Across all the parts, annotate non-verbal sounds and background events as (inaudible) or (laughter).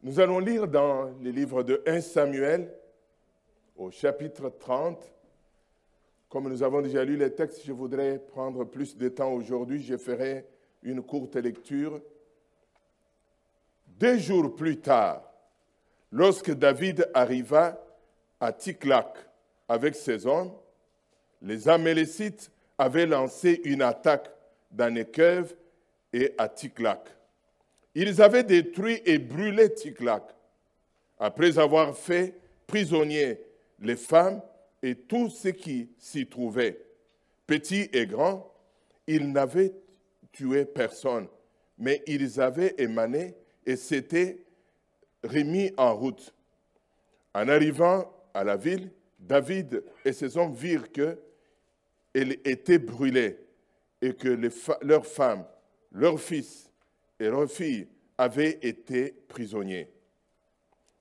Nous allons lire dans le livre de 1 Samuel, au chapitre 30. Comme nous avons déjà lu les textes, je voudrais prendre plus de temps aujourd'hui. Je ferai une courte lecture. Deux jours plus tard, lorsque David arriva à Tiklag avec ses hommes, les Amélécites avaient lancé une attaque dans Nekev et à Tiklag. Ils avaient détruit et brûlé Tiklag. Après avoir fait prisonniers les femmes et tout ce qui s'y trouvait, petits et grands, ils n'avaient tué personne, mais ils avaient émané et s'étaient remis en route. En arrivant à la ville, David et ses hommes virent qu'elle était brûlée et que leurs femmes, leurs fils et leurs filles avaient été prisonniers.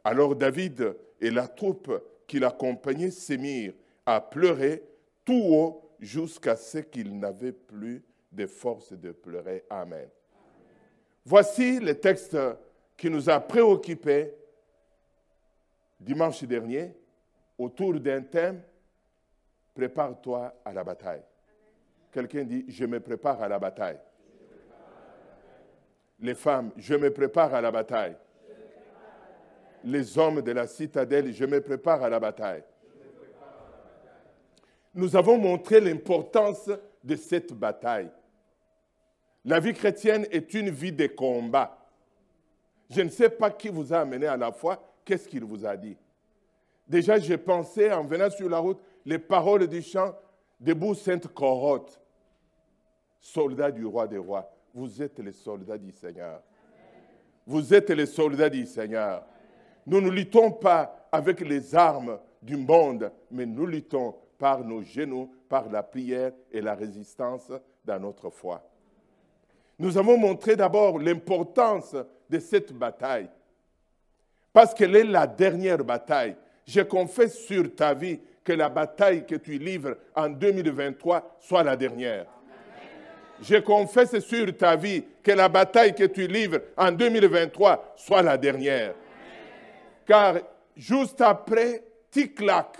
Alors David et la troupe qui l'accompagnait s'émirent à pleurer tout haut jusqu'à ce qu'ils n'avaient plus de force de pleurer. Amen. Voici le texte qui nous a préoccupés dimanche dernier autour d'un thème, prépare-toi à la bataille. Quelqu'un dit, je me prépare à la bataille. Les femmes, je me prépare à la bataille. Les hommes de la citadelle, je me prépare à la bataille. Nous avons montré l'importance de cette bataille. La vie chrétienne est une vie de combat. Je ne sais pas qui vous a amené à la foi, qu'est-ce qu'il vous a dit? Déjà, j'ai pensé, en venant sur la route, les paroles du chant Debout Sainte Corotte, soldat du roi des rois. Vous êtes les soldats du Seigneur. Vous êtes les soldats du Seigneur. Nous ne luttons pas avec les armes du monde, mais nous luttons par nos genoux, par la prière et la résistance dans notre foi. Nous avons montré d'abord l'importance de cette bataille, parce qu'elle est la dernière bataille. Je confesse sur ta vie que la bataille que tu livres en 2023 soit la dernière. Je confesse sur ta vie que la bataille que tu livres en 2023 soit la dernière. Car juste après Tiklak,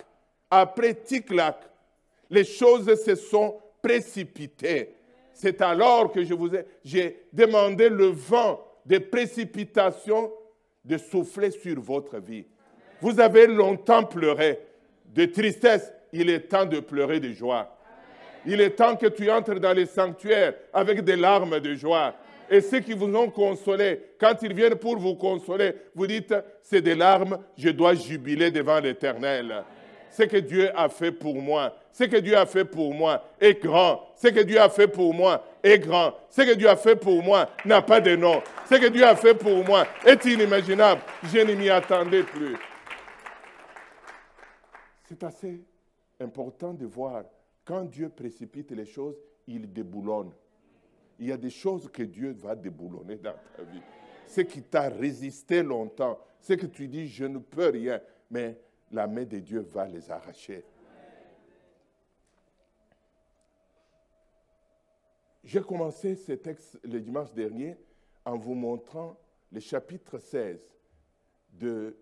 après Tiklak, les choses se sont précipitées. C'est alors que je vous ai, j'ai demandé le vent de précipitation de souffler sur votre vie. Vous avez longtemps pleuré de tristesse, il est temps de pleurer de joie. Il est temps que tu entres dans les sanctuaires avec des larmes de joie. Et ceux qui vous ont consolé, quand ils viennent pour vous consoler, vous dites, c'est des larmes, je dois jubiler devant l'Éternel. Ce que Dieu a fait pour moi, ce que Dieu a fait pour moi est grand. Ce que Dieu a fait pour moi est grand. Ce que Dieu a fait pour moi n'a pas de nom. Ce que Dieu a fait pour moi est inimaginable. Je ne m'y attendais plus. C'est assez important de voir, quand Dieu précipite les choses, il déboulonne. Il y a des choses que Dieu va déboulonner dans ta vie. Ce qui t'a résisté longtemps, ce que tu dis, je ne peux rien, mais la main de Dieu va les arracher. J'ai commencé ce texte le dimanche dernier en vous montrant le chapitre 16 de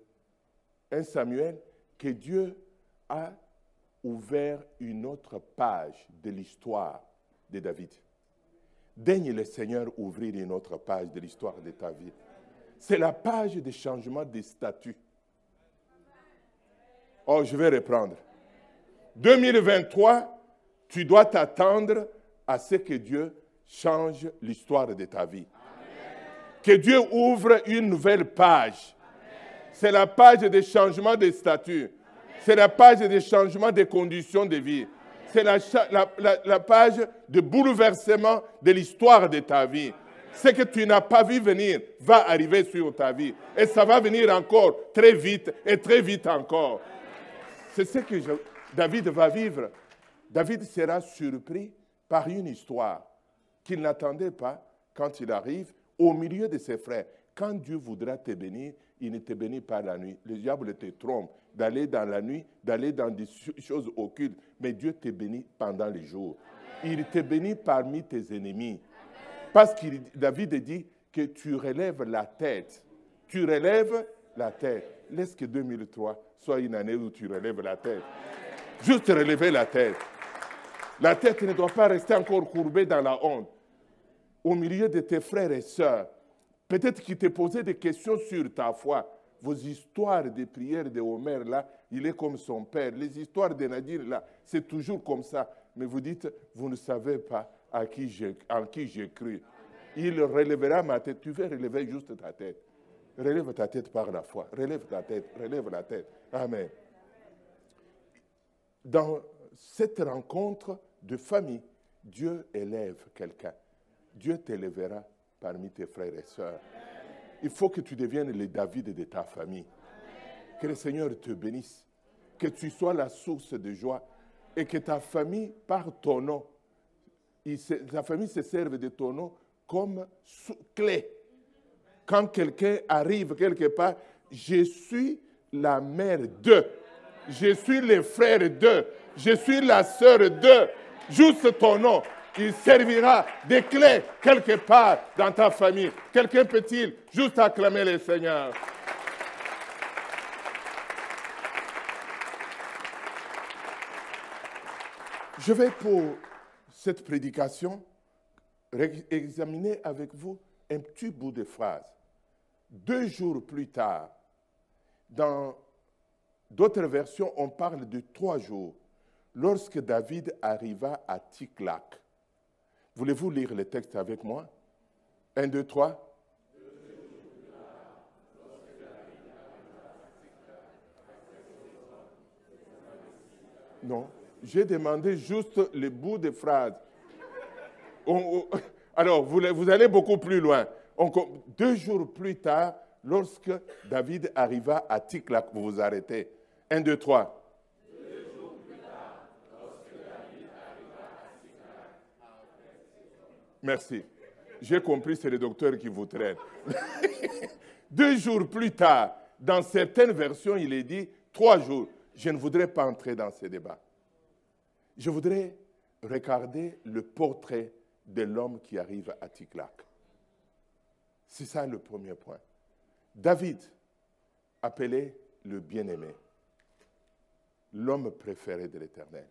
1 Samuel que Dieu a ouvert une autre page de l'histoire de David. Daigne le Seigneur ouvrir une autre page de l'histoire de ta vie. C'est la page des changements des statuts. Oh, je vais reprendre. 2023, tu dois t'attendre à ce que Dieu change l'histoire de ta vie. Que Dieu ouvre une nouvelle page. C'est la page des changements des statuts. C'est la page des changements des conditions de vie. C'est la, page de bouleversement de l'histoire de ta vie. Ce que tu n'as pas vu venir va arriver sur ta vie. Et ça va venir encore très vite et très vite encore. C'est ce que David va vivre. David sera surpris par une histoire qu'il n'attendait pas quand il arrive au milieu de ses frères. Quand Dieu voudra te bénir, il ne te bénit pas la nuit. Le diable te trompe d'aller dans la nuit, d'aller dans des choses occultes. Mais Dieu te bénit pendant les jours. Il te bénit parmi tes ennemis. Parce que David dit que tu relèves la tête Tu relèves la tête. Laisse que 2003 soit une année où tu relèves la tête? Juste relever la tête. La tête ne doit pas rester encore courbée dans la honte. Au milieu de tes frères et sœurs, peut-être qu'ils te posaient des questions sur ta foi. Vos histoires de prières de Homer, là, il est comme son père. Les histoires de Nadir, là, c'est toujours comme ça. Mais vous dites, vous ne savez pas à qui j'ai, en qui j'ai cru. Il relèvera ma tête. Tu veux relever juste ta tête. Relève ta tête par la foi. Relève ta tête. Relève la tête. Amen. Dans cette rencontre de famille, Dieu élève quelqu'un. Dieu t'élèvera parmi tes frères et sœurs. Il faut que tu deviennes le David de ta famille. Que le Seigneur te bénisse. Que tu sois la source de joie. Et que ta famille, par ton nom, ta famille se serve de ton nom comme clé. Quand quelqu'un arrive quelque part, je suis la mère de. Je suis le frère de. Je suis la sœur de. Juste ton nom. Il servira de clé quelque part dans ta famille. Quelqu'un peut-il juste acclamer le Seigneur? Je vais pour cette prédication examiner avec vous un petit bout de phrase. Deux jours plus tard, dans d'autres versions, on parle de trois jours, lorsque David arriva à Tiklag. Voulez-vous lire le texte avec moi? Un, deux, trois. Non, j'ai demandé juste le bout de phrase. alors, vous, allez beaucoup plus loin. deux jours plus tard, lorsque David arriva à Tiklag, vous vous arrêtez. Un, deux, trois. Merci. J'ai compris, c'est le docteur qui vous traite. (laughs) Deux jours plus tard, dans certaines versions, il est dit trois jours. Je ne voudrais pas entrer dans ce débat. Je voudrais regarder le portrait de l'homme qui arrive à Tiklag. C'est ça le premier point. David, appelé le bien-aimé, l'homme préféré de l'Éternel.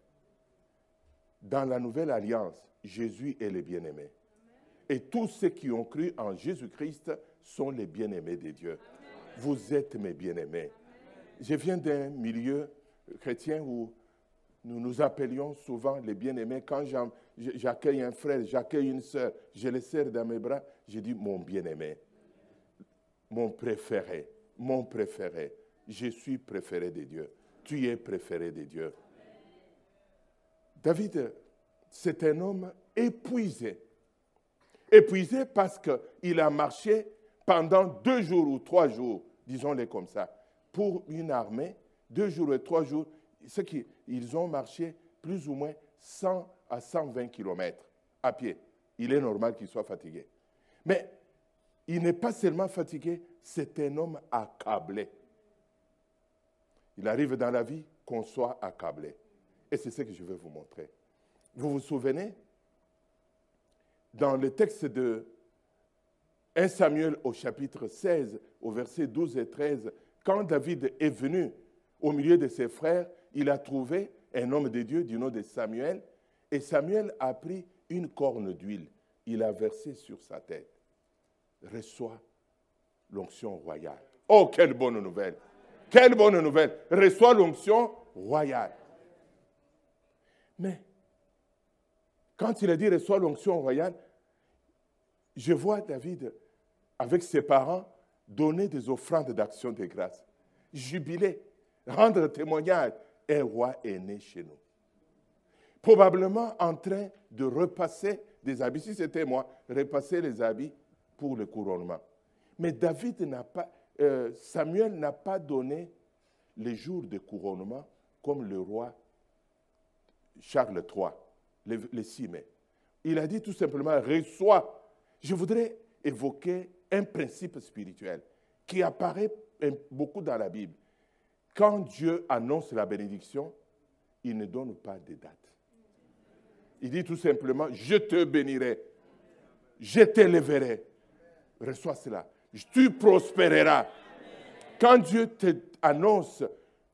Dans la nouvelle alliance, Jésus est le bien-aimé. Et tous ceux qui ont cru en Jésus-Christ sont les bien-aimés de Dieu. Vous êtes mes bien-aimés. Je viens d'un milieu chrétien où nous nous appelions souvent les bien-aimés. Quand j'accueille un frère, j'accueille une sœur, je les serre dans mes bras, je dis mon bien-aimé, mon préféré, mon préféré. Je suis préféré de Dieu. Tu es préféré de Dieu. David, c'est un homme épuisé épuisé parce qu'il a marché pendant deux jours ou trois jours, disons-les comme ça, pour une armée, deux jours et trois jours, ce ils ont marché plus ou moins 100 à 120 kilomètres à pied. Il est normal qu'il soit fatigué. Mais il n'est pas seulement fatigué, c'est un homme accablé. Il arrive dans la vie qu'on soit accablé. Et c'est ce que je vais vous montrer. Vous vous souvenez dans le texte de 1 Samuel au chapitre 16, au verset 12 et 13, quand David est venu au milieu de ses frères, il a trouvé un homme de Dieu du nom de Samuel, et Samuel a pris une corne d'huile, il a versé sur sa tête. Reçoit l'onction royale. Oh, quelle bonne nouvelle! Quelle bonne nouvelle! Reçoit l'onction royale. Mais quand il a dit reçoit l'onction royale, je vois David, avec ses parents, donner des offrandes d'action de grâce, jubiler, rendre témoignage. Un roi est né chez nous. Probablement en train de repasser des habits, si c'était moi, repasser les habits pour le couronnement. Mais David n'a pas, euh, Samuel n'a pas donné les jours de couronnement comme le roi Charles III, le, le 6 mai. Il a dit tout simplement, reçois je voudrais évoquer un principe spirituel qui apparaît beaucoup dans la Bible. Quand Dieu annonce la bénédiction, il ne donne pas de date. Il dit tout simplement, je te bénirai, je t'élèverai. Reçois cela. tu prospéreras. Quand Dieu t'annonce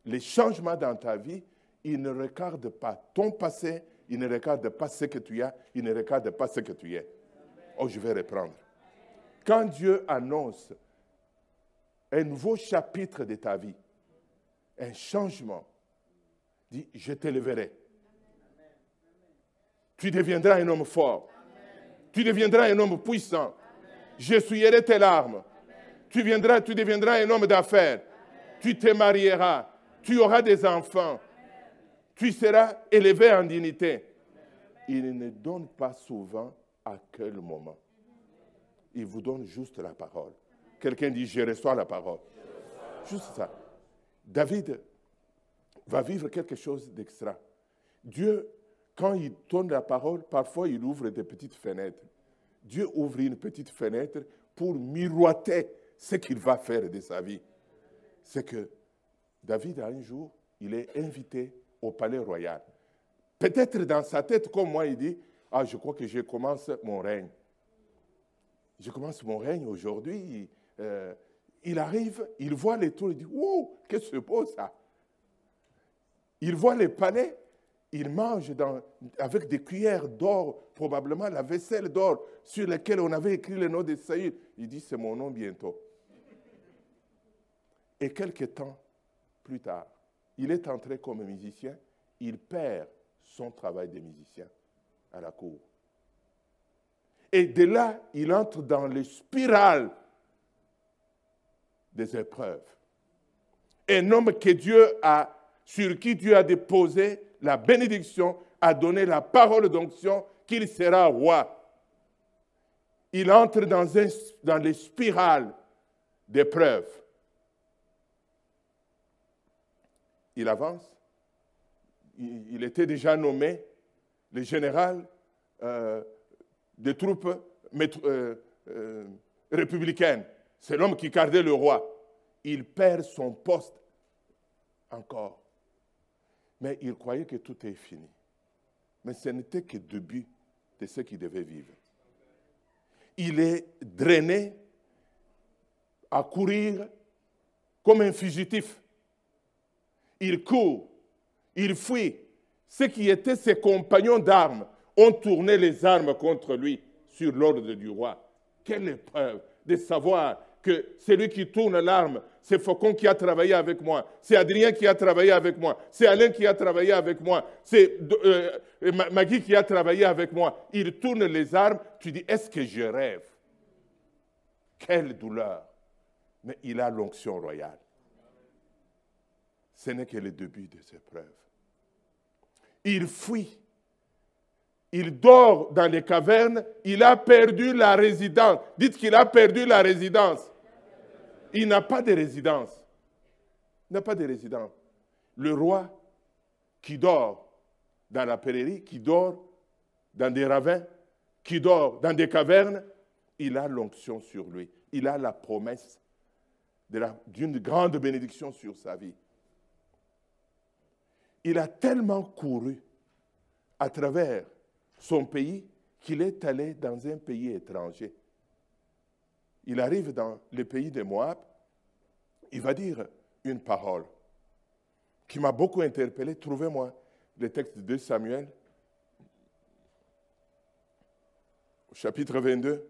les changements dans ta vie, il ne regarde pas ton passé, il ne regarde pas ce que tu as, il ne regarde pas ce que tu es. Oh, je vais reprendre. Quand Dieu annonce un nouveau chapitre de ta vie, un changement, dit, je t'éleverai. Tu deviendras un homme fort. Tu deviendras un homme puissant. J'essuierai tes larmes. Tu, viendras, tu deviendras un homme d'affaires. Tu te marieras. Tu auras des enfants. Tu seras élevé en dignité. Il ne donne pas souvent à quel moment. Il vous donne juste la parole. Quelqu'un dit, je reçois la parole. Juste ça. David va vivre quelque chose d'extra. Dieu, quand il donne la parole, parfois il ouvre des petites fenêtres. Dieu ouvre une petite fenêtre pour miroiter ce qu'il va faire de sa vie. C'est que David, un jour, il est invité au palais royal. Peut-être dans sa tête, comme moi, il dit, ah, je crois que je commence mon règne. Je commence mon règne aujourd'hui. Euh, il arrive, il voit les tours, il dit, wow, qu'est-ce que c'est beau ça. Il voit les palais, il mange avec des cuillères d'or, probablement la vaisselle d'or sur laquelle on avait écrit le nom de Saïd. Il dit, c'est mon nom bientôt. Et quelques temps plus tard, il est entré comme musicien, il perd son travail de musicien à la cour. Et de là, il entre dans les spirales des épreuves. Un homme que Dieu a, sur qui Dieu a déposé la bénédiction, a donné la parole d'onction qu'il sera roi. Il entre dans, un, dans les spirales d'épreuves. Il avance. Il, était déjà nommé le général euh, des troupes euh, euh, républicaines. C'est l'homme qui gardait le roi. Il perd son poste encore. Mais il croyait que tout est fini. Mais ce n'était que le début de ce qu'il devait vivre. Il est drainé à courir comme un fugitif. Il court, il fuit. Ceux qui étaient ses compagnons d'armes ont tourné les armes contre lui sur l'ordre du roi. Quelle épreuve de savoir que c'est lui qui tourne l'arme, c'est Faucon qui a travaillé avec moi, c'est Adrien qui a travaillé avec moi, c'est Alain qui a travaillé avec moi, c'est euh, Maggie qui a travaillé avec moi. Il tourne les armes, tu dis, est-ce que je rêve? Quelle douleur Mais il a l'onction royale. Ce n'est que le début de ses preuves. Il fuit. Il dort dans les cavernes. Il a perdu la résidence. Dites qu'il a perdu la résidence. Il n'a pas de résidence. Il n'a pas de résidence. Le roi qui dort dans la prairie, qui dort dans des ravins, qui dort dans des cavernes, il a l'onction sur lui. Il a la promesse d'une grande bénédiction sur sa vie. Il a tellement couru à travers son pays qu'il est allé dans un pays étranger il arrive dans le pays de Moab, il va dire une parole qui m'a beaucoup interpellé. Trouvez-moi le texte de Samuel, chapitre 22.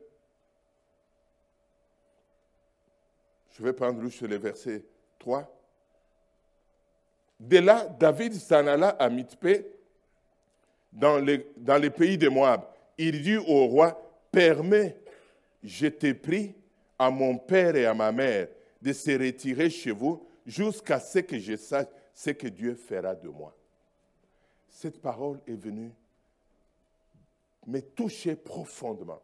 Je vais prendre juste le verset 3. De là, David s'en alla à les, dans les pays de Moab. Il dit au roi, permets, je t'ai pris à mon père et à ma mère de se retirer chez vous jusqu'à ce que je sache ce que Dieu fera de moi. Cette parole est venue me toucher profondément.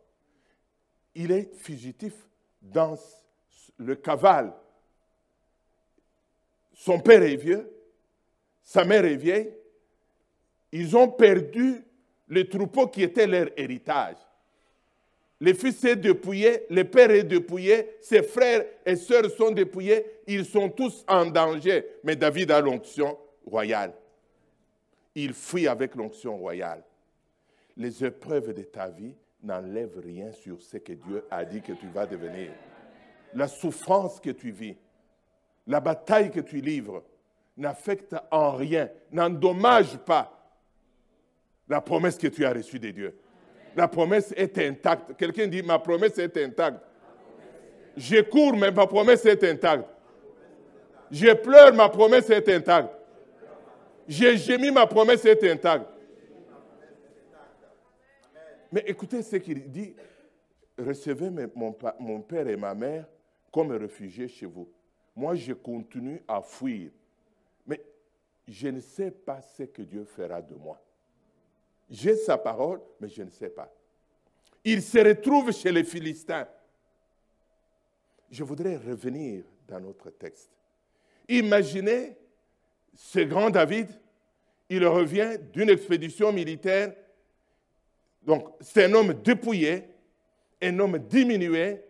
Il est fugitif dans le cavale. Son père est vieux, sa mère est vieille. Ils ont perdu le troupeau qui était leur héritage. Le fils est dépouillé, le père est dépouillé, ses frères et sœurs sont dépouillés, ils sont tous en danger. Mais David a l'onction royale. Il fuit avec l'onction royale. Les épreuves de ta vie n'enlèvent rien sur ce que Dieu a dit que tu vas devenir. la souffrance que tu vis, la bataille que tu livres, n'affecte en rien, n'endommage pas la promesse que tu as reçue de Dieu. La promesse est intacte. Quelqu'un dit, ma promesse est intacte. Je cours, mais ma promesse est intacte. Je pleure, ma promesse est intacte. J'ai gémi, ma promesse est intacte. Mais écoutez ce qu'il dit. Recevez mon, mon père et ma mère comme réfugiés chez vous. Moi, je continue à fuir. Je ne sais pas ce que Dieu fera de moi. J'ai sa parole, mais je ne sais pas. Il se retrouve chez les Philistins. Je voudrais revenir dans notre texte. Imaginez ce grand David, il revient d'une expédition militaire. Donc, c'est un homme dépouillé, un homme diminué,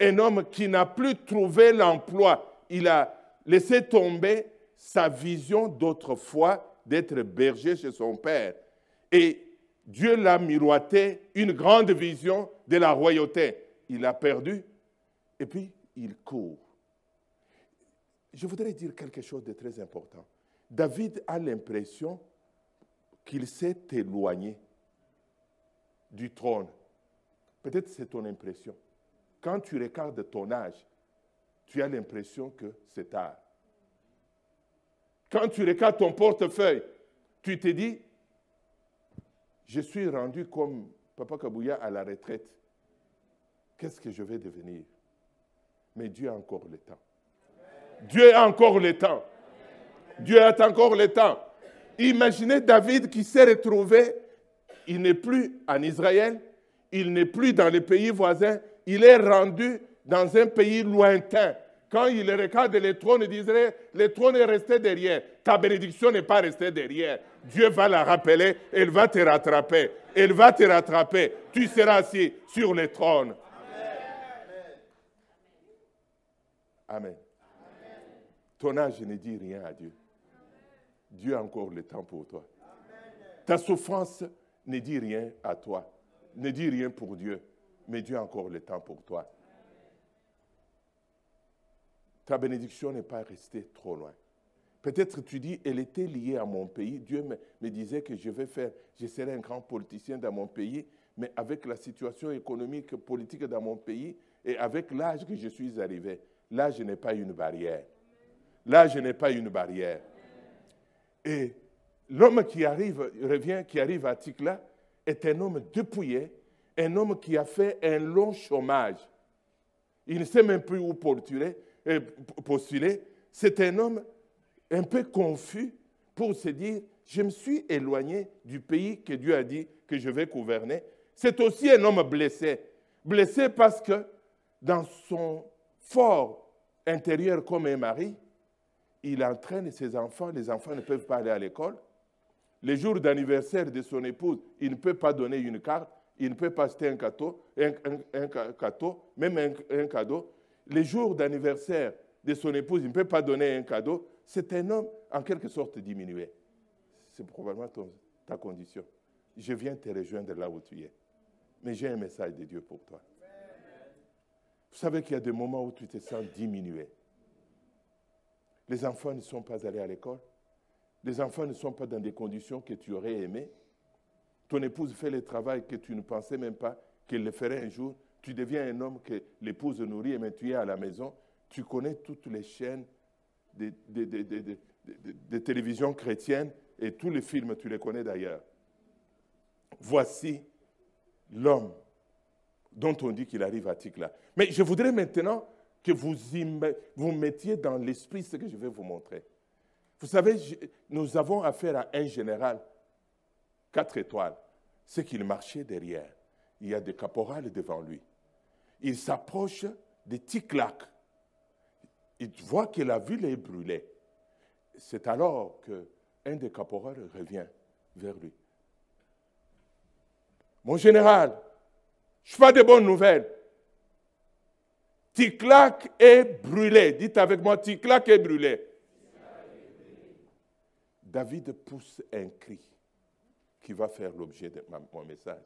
un homme qui n'a plus trouvé l'emploi. Il a laissé tomber sa vision d'autrefois d'être berger chez son père. Et Dieu l'a miroité une grande vision de la royauté. Il a perdu et puis il court. Je voudrais dire quelque chose de très important. David a l'impression qu'il s'est éloigné du trône. Peut-être c'est ton impression. Quand tu regardes ton âge, tu as l'impression que c'est tard. Quand tu regardes ton portefeuille, tu te dis, je suis rendu comme Papa Kabouya à la retraite. Qu'est-ce que je vais devenir? Mais Dieu a encore le temps. Dieu a encore le temps. Dieu a encore le temps. Imaginez David qui s'est retrouvé, il n'est plus en Israël, il n'est plus dans les pays voisins, il est rendu dans un pays lointain. Quand il regarde le trône d'Israël, le trône est resté derrière. Ta bénédiction n'est pas restée derrière. Dieu va la rappeler, elle va te rattraper. Elle va te rattraper. Tu seras assis sur le trône. Amen. Ton âge ne dit rien à Dieu. Dieu a encore le temps pour toi. Ta souffrance ne dit rien à toi. Ne dit rien pour Dieu. Mais Dieu a encore le temps pour toi. Ta bénédiction n'est pas restée trop loin. Peut-être tu dis, elle était liée à mon pays. Dieu me, disait que je vais faire, je serai un grand politicien dans mon pays, mais avec la situation économique, politique dans mon pays et avec l'âge que je suis arrivé, l'âge n'est pas une barrière. L'âge n'est pas une barrière. Et l'homme qui arrive, revient, qui arrive à Tikla, est un homme dépouillé, un homme qui a fait un long chômage. Il ne sait même plus où. Euh, postuler. C'est un homme un peu confus pour se dire, je me suis éloigné du pays que Dieu a dit que je vais gouverner. C'est aussi un homme blessé. Blessé parce que dans son fort intérieur comme un mari, il entraîne ses enfants, les enfants ne peuvent pas aller à l'école. Les jours d'anniversaire de son épouse, il ne peut pas donner une carte, il ne peut pas acheter un, cadeau même un, cadeau. Les jours d'anniversaire de son épouse, il ne peut pas donner un cadeau. C'est un homme en quelque sorte diminué. C'est probablement ta condition. Je viens te rejoindre là où tu es. Mais j'ai un message de Dieu pour toi. Vous savez qu'il y a des moments où tu te sens diminué. Les enfants ne sont pas allés à l'école. Les enfants ne sont pas dans des conditions que tu aurais aimées. Ton épouse fait le travail que tu ne pensais même pas qu'elle le ferait un jour. Tu deviens un homme que l'épouse nourrit, mais tu es à la maison. Tu connais toutes les chaînes de, télévision chrétienne et tous les films, tu les connais d'ailleurs. Voici l'homme dont on dit qu'il arrive à Tikla. Mais je voudrais maintenant que vous, vous mettiez dans l'esprit ce que je vais vous montrer. Vous savez, nous avons affaire à un général, quatre étoiles. C'est qu'il marchait derrière. Il y a des caporales devant lui. Il s'approche de Tiklac. Il voit que la ville est brûlée. C'est alors qu'un des caporales revient vers lui. Mon général, je fais de bonnes nouvelles. Ticlac est brûlé. Dites avec moi, Ticlac est brûlé. David pousse un cri qui va faire l'objet de mon message.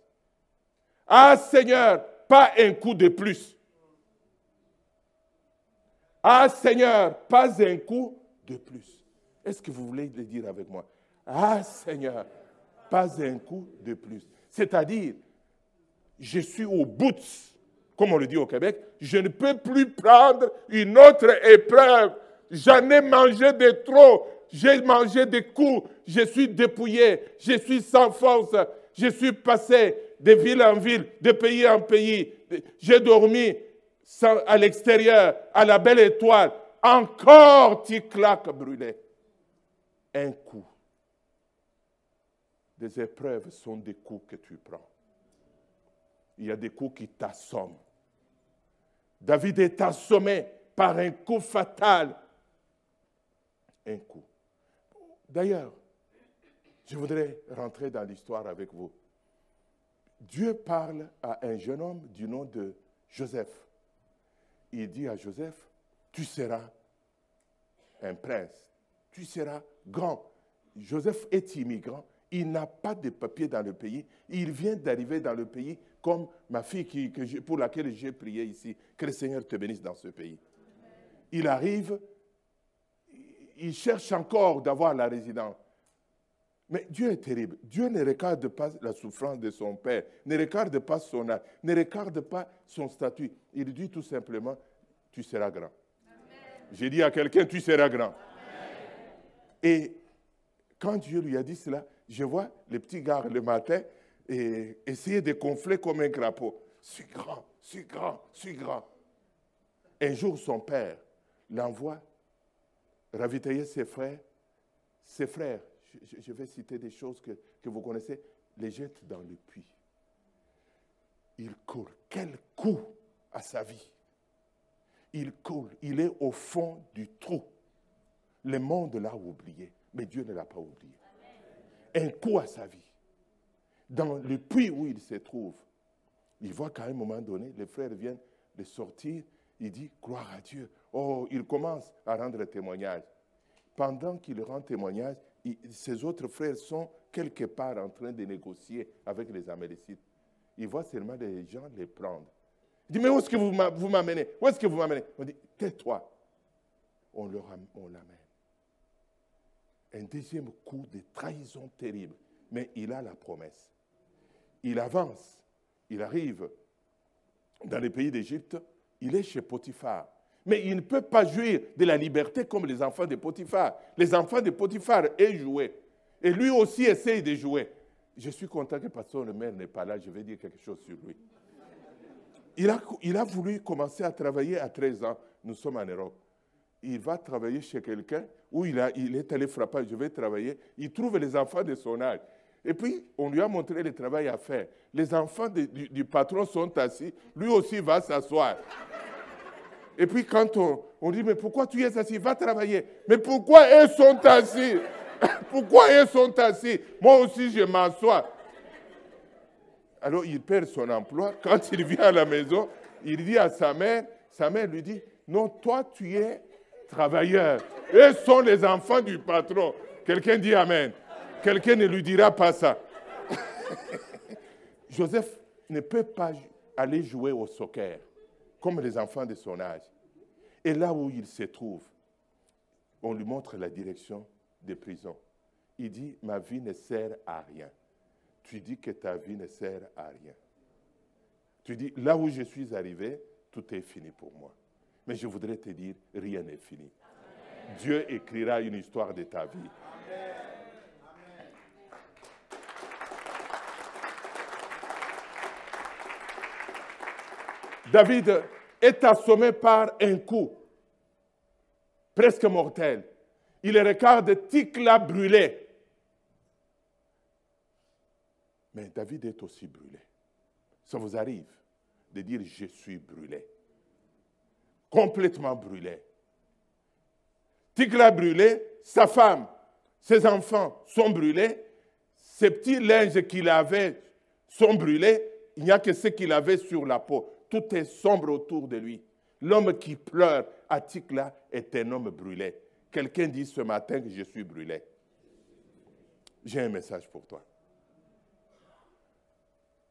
Ah Seigneur, pas un coup de plus. Ah Seigneur, pas un coup de plus. Est-ce que vous voulez le dire avec moi? Ah Seigneur, pas un coup de plus. C'est-à-dire, je suis au bout, comme on le dit au Québec, je ne peux plus prendre une autre épreuve. J'en ai mangé de trop, j'ai mangé des coups, je suis dépouillé, je suis sans force, je suis passé de ville en ville, de pays en pays. J'ai dormi à l'extérieur, à la belle étoile. Encore tu claques brûlé. Un coup. Des épreuves sont des coups que tu prends. Il y a des coups qui t'assomment. David est assommé par un coup fatal. Un coup. D'ailleurs, je voudrais rentrer dans l'histoire avec vous. Dieu parle à un jeune homme du nom de Joseph. Il dit à Joseph, tu seras un prince, tu seras grand. Joseph est immigrant, il n'a pas de papier dans le pays, il vient d'arriver dans le pays comme ma fille qui, pour laquelle j'ai prié ici. Que le Seigneur te bénisse dans ce pays. Il arrive, il cherche encore d'avoir la résidence. Mais Dieu est terrible. Dieu ne regarde pas la souffrance de son père, ne regarde pas son âge, ne regarde pas son statut. Il dit tout simplement, tu seras grand. J'ai dit à quelqu'un, tu seras grand. Et quand Dieu lui a dit cela, je vois les petits gars le matin et essayer de gonfler comme un crapaud. Suis grand, suis grand, suis grand. Un jour, son père l'envoie ravitailler ses frères. Ses frères je, vais citer des choses que, vous connaissez, les jette dans le puits. Il court. Quel coup à sa vie. Il court. Il est au fond du trou. Le monde l'a oublié, mais Dieu ne l'a pas oublié. Un coup à sa vie. Dans le puits où il se trouve, il voit qu'à un moment donné, les frères viennent de sortir. Il dit, gloire à Dieu. Oh, il commence à rendre témoignage. Pendant qu'il rend témoignage, ses autres frères sont quelque part en train de négocier avec les Amélécites. Ils voient seulement les gens les prendre. Il dit, mais où est-ce que vous m'amenez? Où est-ce que vous m'amenez? On dit, tais-toi. On l'amène. Un deuxième coup de trahison terrible. Mais il a la promesse. Il avance. Il arrive dans les pays d'Égypte. Il est chez Potiphar. Mais il ne peut pas jouir de la liberté comme les enfants de Potiphar. Les enfants de Potiphar aient joué. Et lui aussi essaye de jouer. Je suis content que pasteur le maire n'est pas là, je vais dire quelque chose sur lui. Il a, il a voulu commencer à travailler à 13 ans. Nous sommes en Europe. Il va travailler chez quelqu'un où il, a, il est allé frapper, je vais travailler. Il trouve les enfants de son âge. Et puis, on lui a montré le travail à faire. Les enfants du, du patron sont assis. Lui aussi va s'asseoir. Et puis quand on, dit, mais pourquoi tu es assis? Va travailler. Mais pourquoi ils sont assis (laughs) Pourquoi ils sont assis Moi aussi, je m'assois. Alors il perd son emploi. Quand il vient à la maison, il dit à sa mère, sa mère lui dit, non, toi tu es travailleur. Eux sont les enfants du patron. Quelqu'un dit Amen. Quelqu'un ne lui dira pas ça. (laughs) Joseph ne peut pas aller jouer au soccer comme les enfants de son âge. Et là où il se trouve, on lui montre la direction des prisons. Il dit, ma vie ne sert à rien. Tu dis que ta vie ne sert à rien. Tu dis, là où je suis arrivé, tout est fini pour moi. Mais je voudrais te dire, rien n'est fini. Dieu écrira une histoire de ta vie. David est assommé par un coup presque mortel. Il regarde Ticla brûlé. Mais David est aussi brûlé. Ça vous arrive de dire je suis brûlé. Complètement brûlé. Ticla brûlé, sa femme, ses enfants sont brûlés, ses petits linges qu'il avait sont brûlés, il n'y a que ce qu'il avait sur la peau tout est sombre autour de lui. L'homme qui pleure à est un homme brûlé. Quelqu'un dit ce matin que je suis brûlé. J'ai un message pour toi.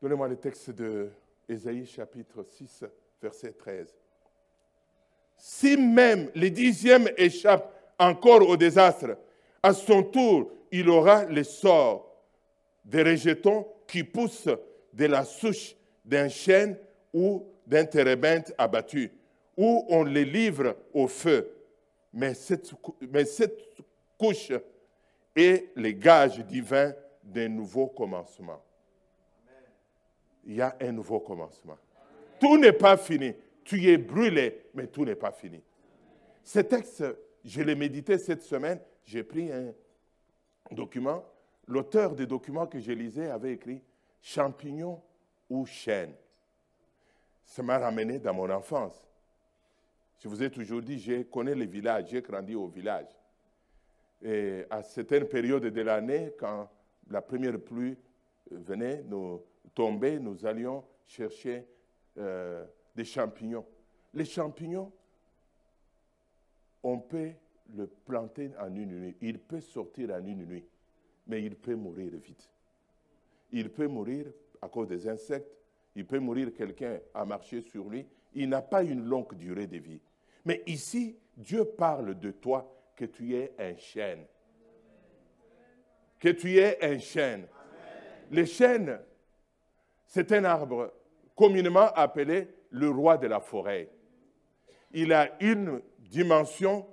Donnez-moi le texte de Ésaïe chapitre 6, verset 13. Si même les dixièmes échappent encore au désastre, à son tour, il aura le sort des rejetons qui poussent de la souche d'un chêne ou d'un térébinthe abattu, où on les livre au feu. Mais cette, mais cette couche est le gage divin d'un nouveau commencement. Il y a un nouveau commencement. Tout n'est pas fini. Tu es brûlé, mais tout n'est pas fini. Ce texte, je l'ai médité cette semaine. J'ai pris un document. L'auteur des documents que je lisais avait écrit champignons ou chêne. Ça m'a ramené dans mon enfance. Je vous ai toujours dit, je connais le village, j'ai grandi au village. Et à certaines périodes de l'année, quand la première pluie venait nous tomber, nous allions chercher euh, des champignons. Les champignons, on peut le planter en une nuit. Il peut sortir en une nuit, mais il peut mourir vite. Il peut mourir à cause des insectes, il peut mourir quelqu'un à marcher sur lui. Il n'a pas une longue durée de vie. Mais ici, Dieu parle de toi que tu es un chêne. Que tu es un chêne. Le chêne, c'est un arbre communément appelé le roi de la forêt. Il a une dimension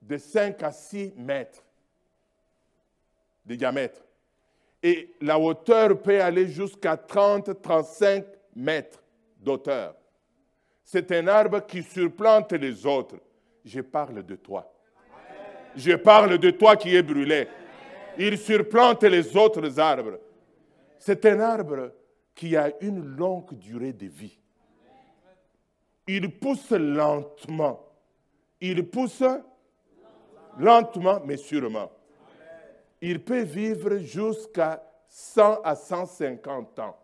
de 5 à 6 mètres de diamètre. Et la hauteur peut aller jusqu'à 30-35 mètres d'auteur. C'est un arbre qui surplante les autres. Je parle de toi. Je parle de toi qui es brûlé. Il surplante les autres arbres. C'est un arbre qui a une longue durée de vie. Il pousse lentement. Il pousse lentement, mais sûrement. Il peut vivre jusqu'à 100 à 150 ans.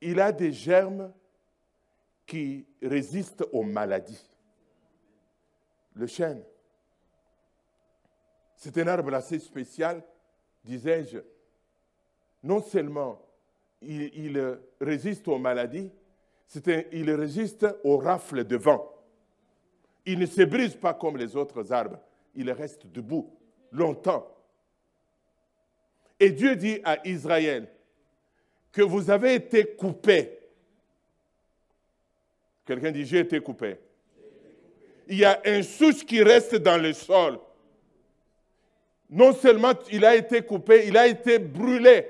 Il a des germes qui résistent aux maladies. Le chêne, c'est un arbre assez spécial, disais-je. Non seulement il, résiste aux maladies, il résiste aux rafles de vent. Il ne se brise pas comme les autres arbres, il reste debout longtemps. Et Dieu dit à Israël que vous avez été coupé. Quelqu'un dit, j'ai été coupé. Il y a un souche qui reste dans le sol. Non seulement il a été coupé, il a été brûlé.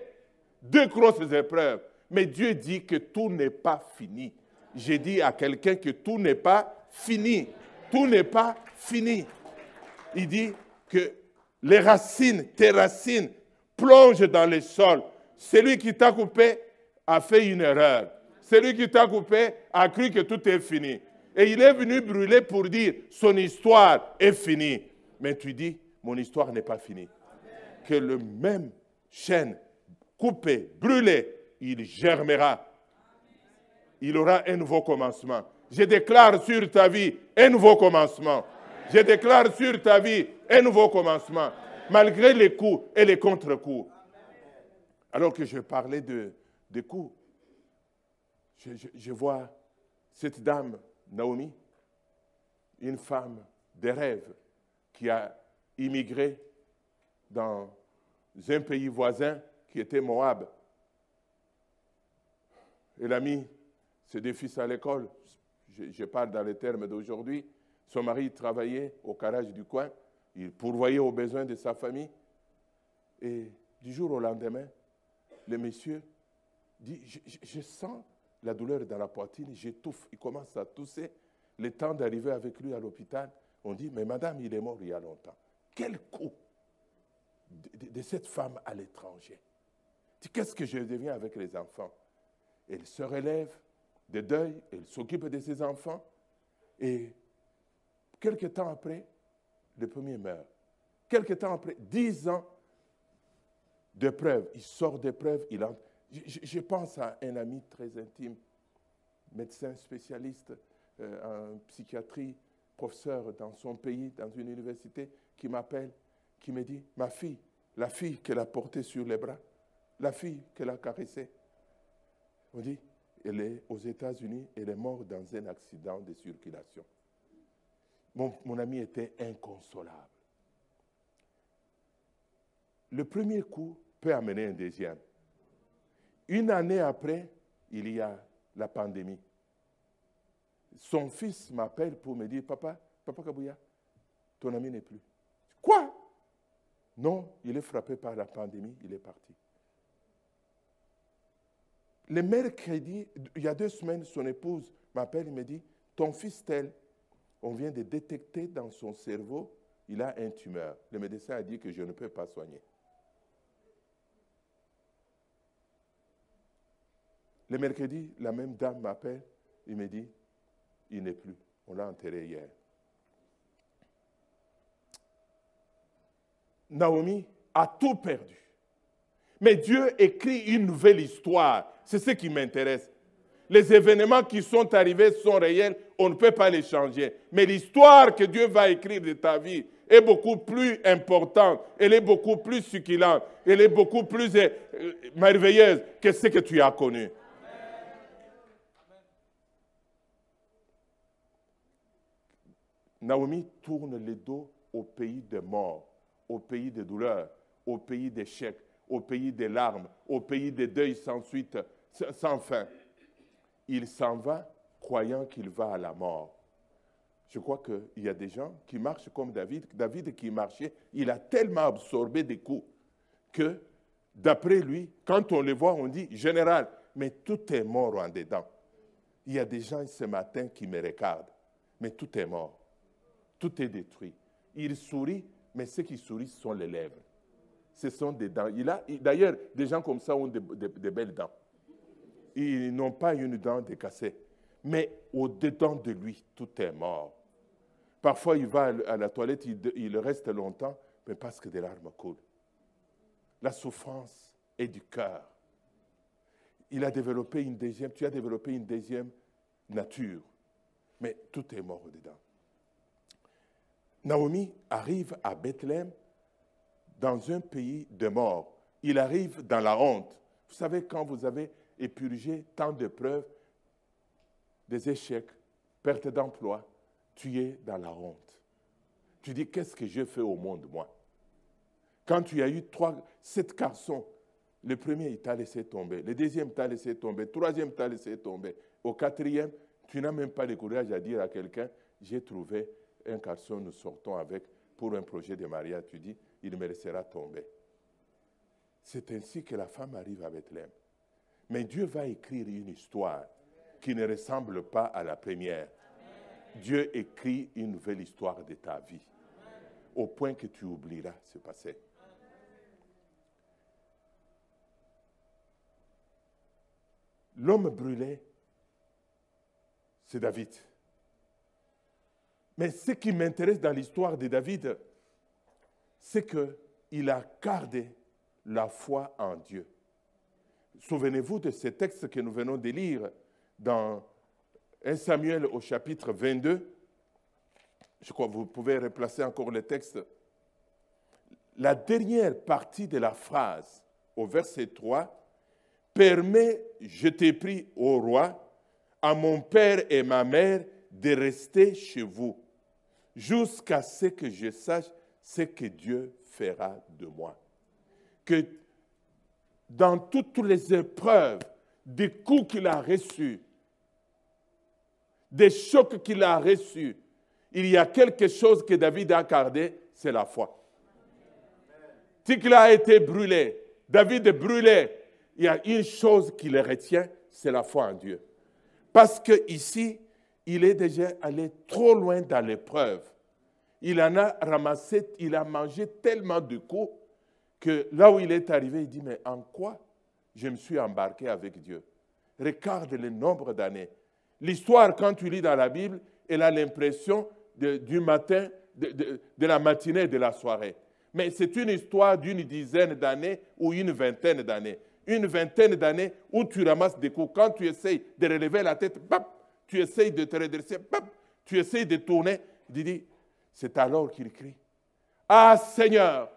Deux grosses épreuves. Mais Dieu dit que tout n'est pas fini. J'ai dit à quelqu'un que tout n'est pas fini. Tout n'est pas fini. Il dit que les racines, tes racines, plongent dans le sol. Celui qui t'a coupé a fait une erreur. Celui qui t'a coupé a cru que tout est fini. Et il est venu brûler pour dire, son histoire est finie. Mais tu dis, mon histoire n'est pas finie. Que le même chêne coupé, brûlé, il germera. Il aura un nouveau commencement. Je déclare sur ta vie un nouveau commencement. Je déclare sur ta vie un nouveau commencement, malgré les coups et les contre-coups. Alors que je parlais de, coups, je, vois cette dame, Naomi, une femme de rêve qui a immigré dans un pays voisin qui était Moab. Elle a mis ses deux fils à l'école. Je, je, parle dans les termes d'aujourd'hui. Son mari travaillait au garage du coin. Il pourvoyait aux besoins de sa famille. Et du jour au lendemain, le monsieur dit, je, sens la douleur dans la poitrine, j'étouffe. Il commence à tousser. Le temps d'arriver avec lui à l'hôpital, on dit, mais madame, il est mort il y a longtemps. Quel coup de, cette femme à l'étranger. Qu'est-ce que je deviens avec les enfants? Elle se relève de deuil, elle s'occupe de ses enfants, et quelque temps après, le premier meurt. Quelque temps après, dix ans d'épreuve, il sort d'épreuve, il entre. Je, pense à un ami très intime, médecin spécialiste euh, en psychiatrie, professeur dans son pays, dans une université, qui m'appelle, qui me dit, ma fille, la fille qu'elle a portée sur les bras, la fille qu'elle a caressée, on dit, Elle est aux États-Unis, elle est morte dans un accident de circulation. Mon, ami était inconsolable. Le premier coup peut amener un deuxième. Une année après, il y a la pandémie. Son fils m'appelle pour me dire, papa, papa Kabouya, ton ami n'est plus. Quoi? Non, il est frappé par la pandémie, il est parti. Le mercredi, il y a deux semaines, son épouse m'appelle et me dit, ton fils tel, on vient de détecter dans son cerveau, il a un tumeur. Le médecin a dit que je ne peux pas soigner. Le mercredi, la même dame m'appelle, il me dit, il n'est plus. On l'a enterré hier. Naomi a tout perdu. Mais Dieu écrit une nouvelle histoire. C'est ce qui m'intéresse. Les événements qui sont arrivés sont réels, on ne peut pas les changer. Mais l'histoire que Dieu va écrire de ta vie est beaucoup plus importante, elle est beaucoup plus succulente, elle est beaucoup plus euh, merveilleuse que ce que tu as connu. Naomi tourne le dos au pays des morts, au pays des douleurs, au pays des chèques, au pays des larmes, au pays des deuils sans suite, sans fin. Il s'en va croyant qu'il va à la mort. Je crois qu'il y a des gens qui marchent comme David. David qui marchait, il a tellement absorbé des coups que, d'après lui, quand on le voit, on dit, général, mais tout est mort en dedans. Il y a des gens ce matin qui me regardent, mais tout est mort. Tout est détruit. Il sourit, mais ceux qui sourient sont les lèvres. Ce sont des dents. D'ailleurs, des gens comme ça ont des de, belles dents. Ils n'ont pas une dent décassée. Mais au-dedans de lui, tout est mort. Parfois, il va à la toilette, il, reste longtemps, mais parce que des larmes coulent. La souffrance est du cœur. Il a développé une deuxième, tu as développé une deuxième nature, mais tout est mort dedans. Naomi arrive à Bethléem dans un pays de mort. Il arrive dans la honte. Vous savez, quand vous avez épurgé tant de preuves, des échecs, perte d'emploi, tu es dans la honte. Tu dis, qu'est-ce que je fais au monde, moi? Quand tu as eu trois, sept garçons, le premier, il t'a laissé tomber. Le deuxième t'a laissé tomber. Le troisième t'a laissé tomber. Au quatrième, tu n'as même pas le courage à dire à quelqu'un, j'ai trouvé un garçon, nous sortons avec pour un projet de mariage, tu dis, il me laissera tomber. C'est ainsi que la femme arrive à Bethléem. Mais Dieu va écrire une histoire qui ne ressemble pas à la première. Dieu écrit une nouvelle histoire de ta vie, au point que tu oublieras ce passé. L'homme brûlé, c'est David. Mais ce qui m'intéresse dans l'histoire de David, c'est qu'il a gardé la foi en Dieu. Souvenez-vous de ce texte que nous venons de lire dans 1 Samuel au chapitre 22. Je crois que vous pouvez replacer encore le texte. La dernière partie de la phrase, au verset 3, permet, je t'ai pris au roi, à mon père et ma mère de rester chez vous jusqu'à ce que je sache ce que Dieu fera de moi. Que dans toutes les épreuves, des coups qu'il a reçus, des chocs qu'il a reçus, il y a quelque chose que David a gardé, c'est la foi. qu'il a été brûlé, David est brûlé, il y a une chose qui le retient, c'est la foi en Dieu. Parce que ici, il est déjà allé trop loin dans l'épreuve. Il en a ramassé, il a mangé tellement de coups que là où il est arrivé, il dit, mais en quoi je me suis embarqué avec Dieu? Regarde le nombre d'années. L'histoire, quand tu lis dans la Bible, elle a l'impression du matin, de, la matinée de la soirée. Mais c'est une histoire d'une dizaine d'années ou une vingtaine d'années. Une vingtaine d'années où tu ramasses des coups. Quand tu essayes de relever la tête, tu essayes de te redresser, tu essayes de tourner. Il dit, c'est alors qu'il crie, Ah Seigneur,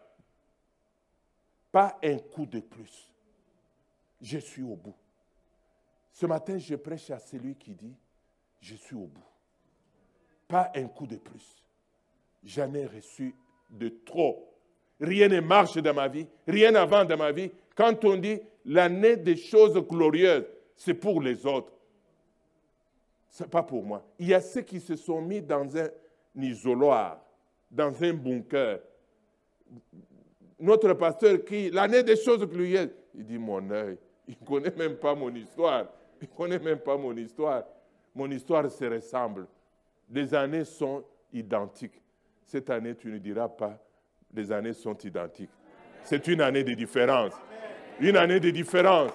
pas un coup de plus. Je suis au bout. Ce matin, je prêche à celui qui dit, je suis au bout. Pas un coup de plus. J'en ai reçu de trop. Rien ne marche dans ma vie, rien n'avance dans ma vie. Quand on dit l'année des choses glorieuses, c'est pour les autres. Ce n'est pas pour moi. Il y a ceux qui se sont mis dans un isoloir, dans un bunker. Notre pasteur qui, l'année des choses glorieuses, il dit mon œil, il ne connaît même pas mon histoire. Il ne connaît même pas mon histoire. Mon histoire se ressemble. Les années sont identiques. Cette année, tu ne diras pas, les années sont identiques. C'est une année de différence. Une année de différence.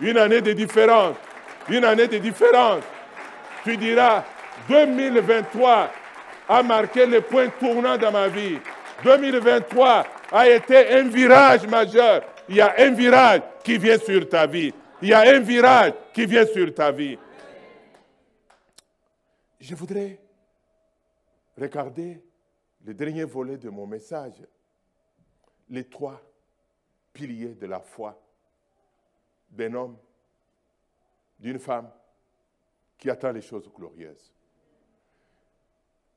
Une année de différence. Une année de différence. Tu diras, 2023 a marqué le point tournant dans ma vie. 2023 a été un virage majeur. Il y a un virage qui vient sur ta vie. Il y a un virage qui vient sur ta vie. Je voudrais regarder le dernier volet de mon message, les trois piliers de la foi d'un homme, d'une femme qui attend les choses glorieuses.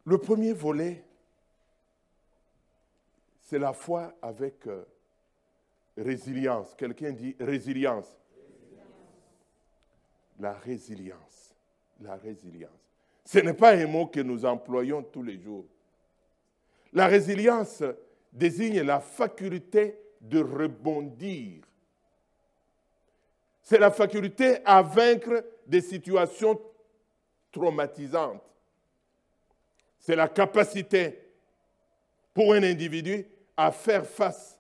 Le premier volet, c'est la foi avec euh, résilience. Quelqu'un dit résilience. La résilience. La résilience. Ce n'est pas un mot que nous employons tous les jours. La résilience désigne la faculté de rebondir. C'est la faculté à vaincre des situations traumatisantes. C'est la capacité pour un individu à faire face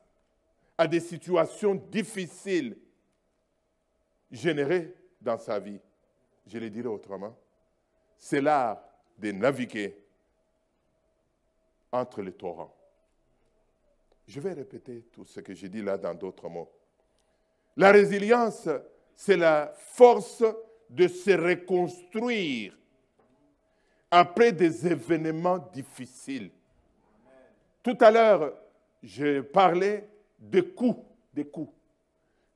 à des situations difficiles générées dans sa vie. Je le dirai autrement. C'est l'art de naviguer entre les torrents. Je vais répéter tout ce que j'ai dit là dans d'autres mots. La résilience, c'est la force de se reconstruire après des événements difficiles. Tout à l'heure, je parlais des coups, des coups.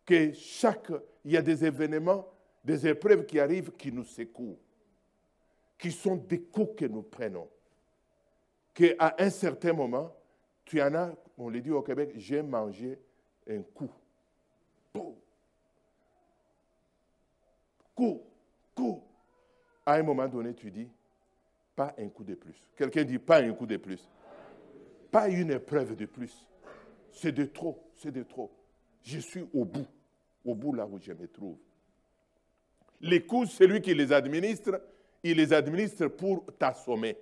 Que chaque, il y a des événements, des épreuves qui arrivent qui nous secouent, qui sont des coups que nous prenons. Qu'à un certain moment, tu en as, on le dit au Québec, j'ai mangé un coup. Coup, coup. À un moment donné, tu dis, pas un coup de plus. Quelqu'un dit, pas un coup de plus. Pas une épreuve de plus. C'est de trop, c'est de trop. Je suis au bout, au bout là où je me trouve. Les coups, celui qui les administre, il les administre pour t'assommer,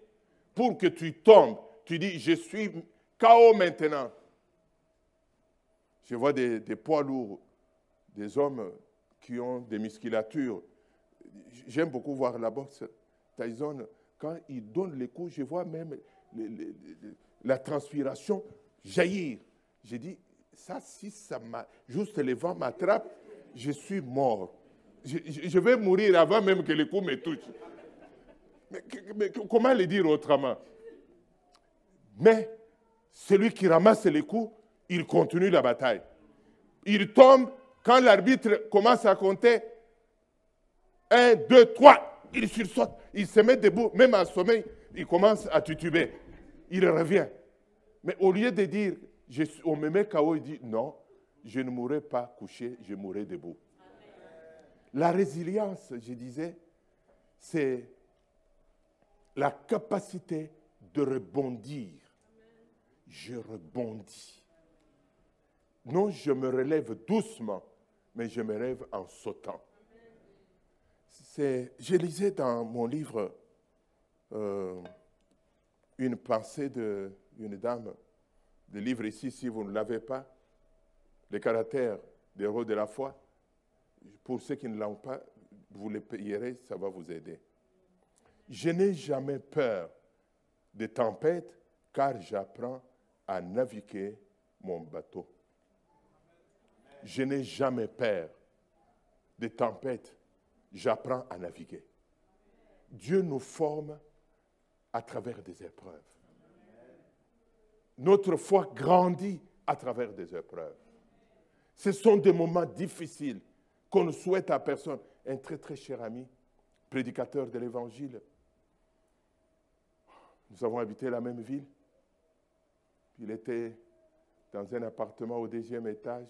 pour que tu tombes. Tu dis, je suis KO maintenant. Je vois des, poids lourds, des hommes qui ont des musculatures. J'aime beaucoup voir la boxe. Tyson, quand il donne les coups, je vois même la transpiration jaillir. J'ai dit, ça, si ça m'a, juste les vents m'attrapent, je suis mort. Je, vais mourir avant même que les coups me touchent. Mais, comment le dire autrement? Mais celui qui ramasse les coups, il continue la bataille. Il tombe quand l'arbitre commence à compter. Un, deux, trois. Il sursaute, il se met debout, même en sommeil, il commence à tutuber. Il revient. Mais au lieu de dire on me met KO, il dit non, je ne mourrai pas couché, je mourrai debout. La résilience, je disais, c'est la capacité de rebondir. Je rebondis. Non, je me relève doucement, mais je me relève en sautant. Je lisais dans mon livre euh, une pensée d'une dame le livre ici, si vous ne l'avez pas, les caractères des héros de la foi, pour ceux qui ne l'ont pas, vous les payerez, ça va vous aider. Je n'ai jamais peur des tempêtes car j'apprends à naviguer mon bateau. Je n'ai jamais peur des tempêtes, j'apprends à naviguer. Dieu nous forme à travers des épreuves notre foi grandit à travers des épreuves. Ce sont des moments difficiles qu'on ne souhaite à personne. Un très très cher ami, prédicateur de l'Évangile. Nous avons habité la même ville. Il était dans un appartement au deuxième étage,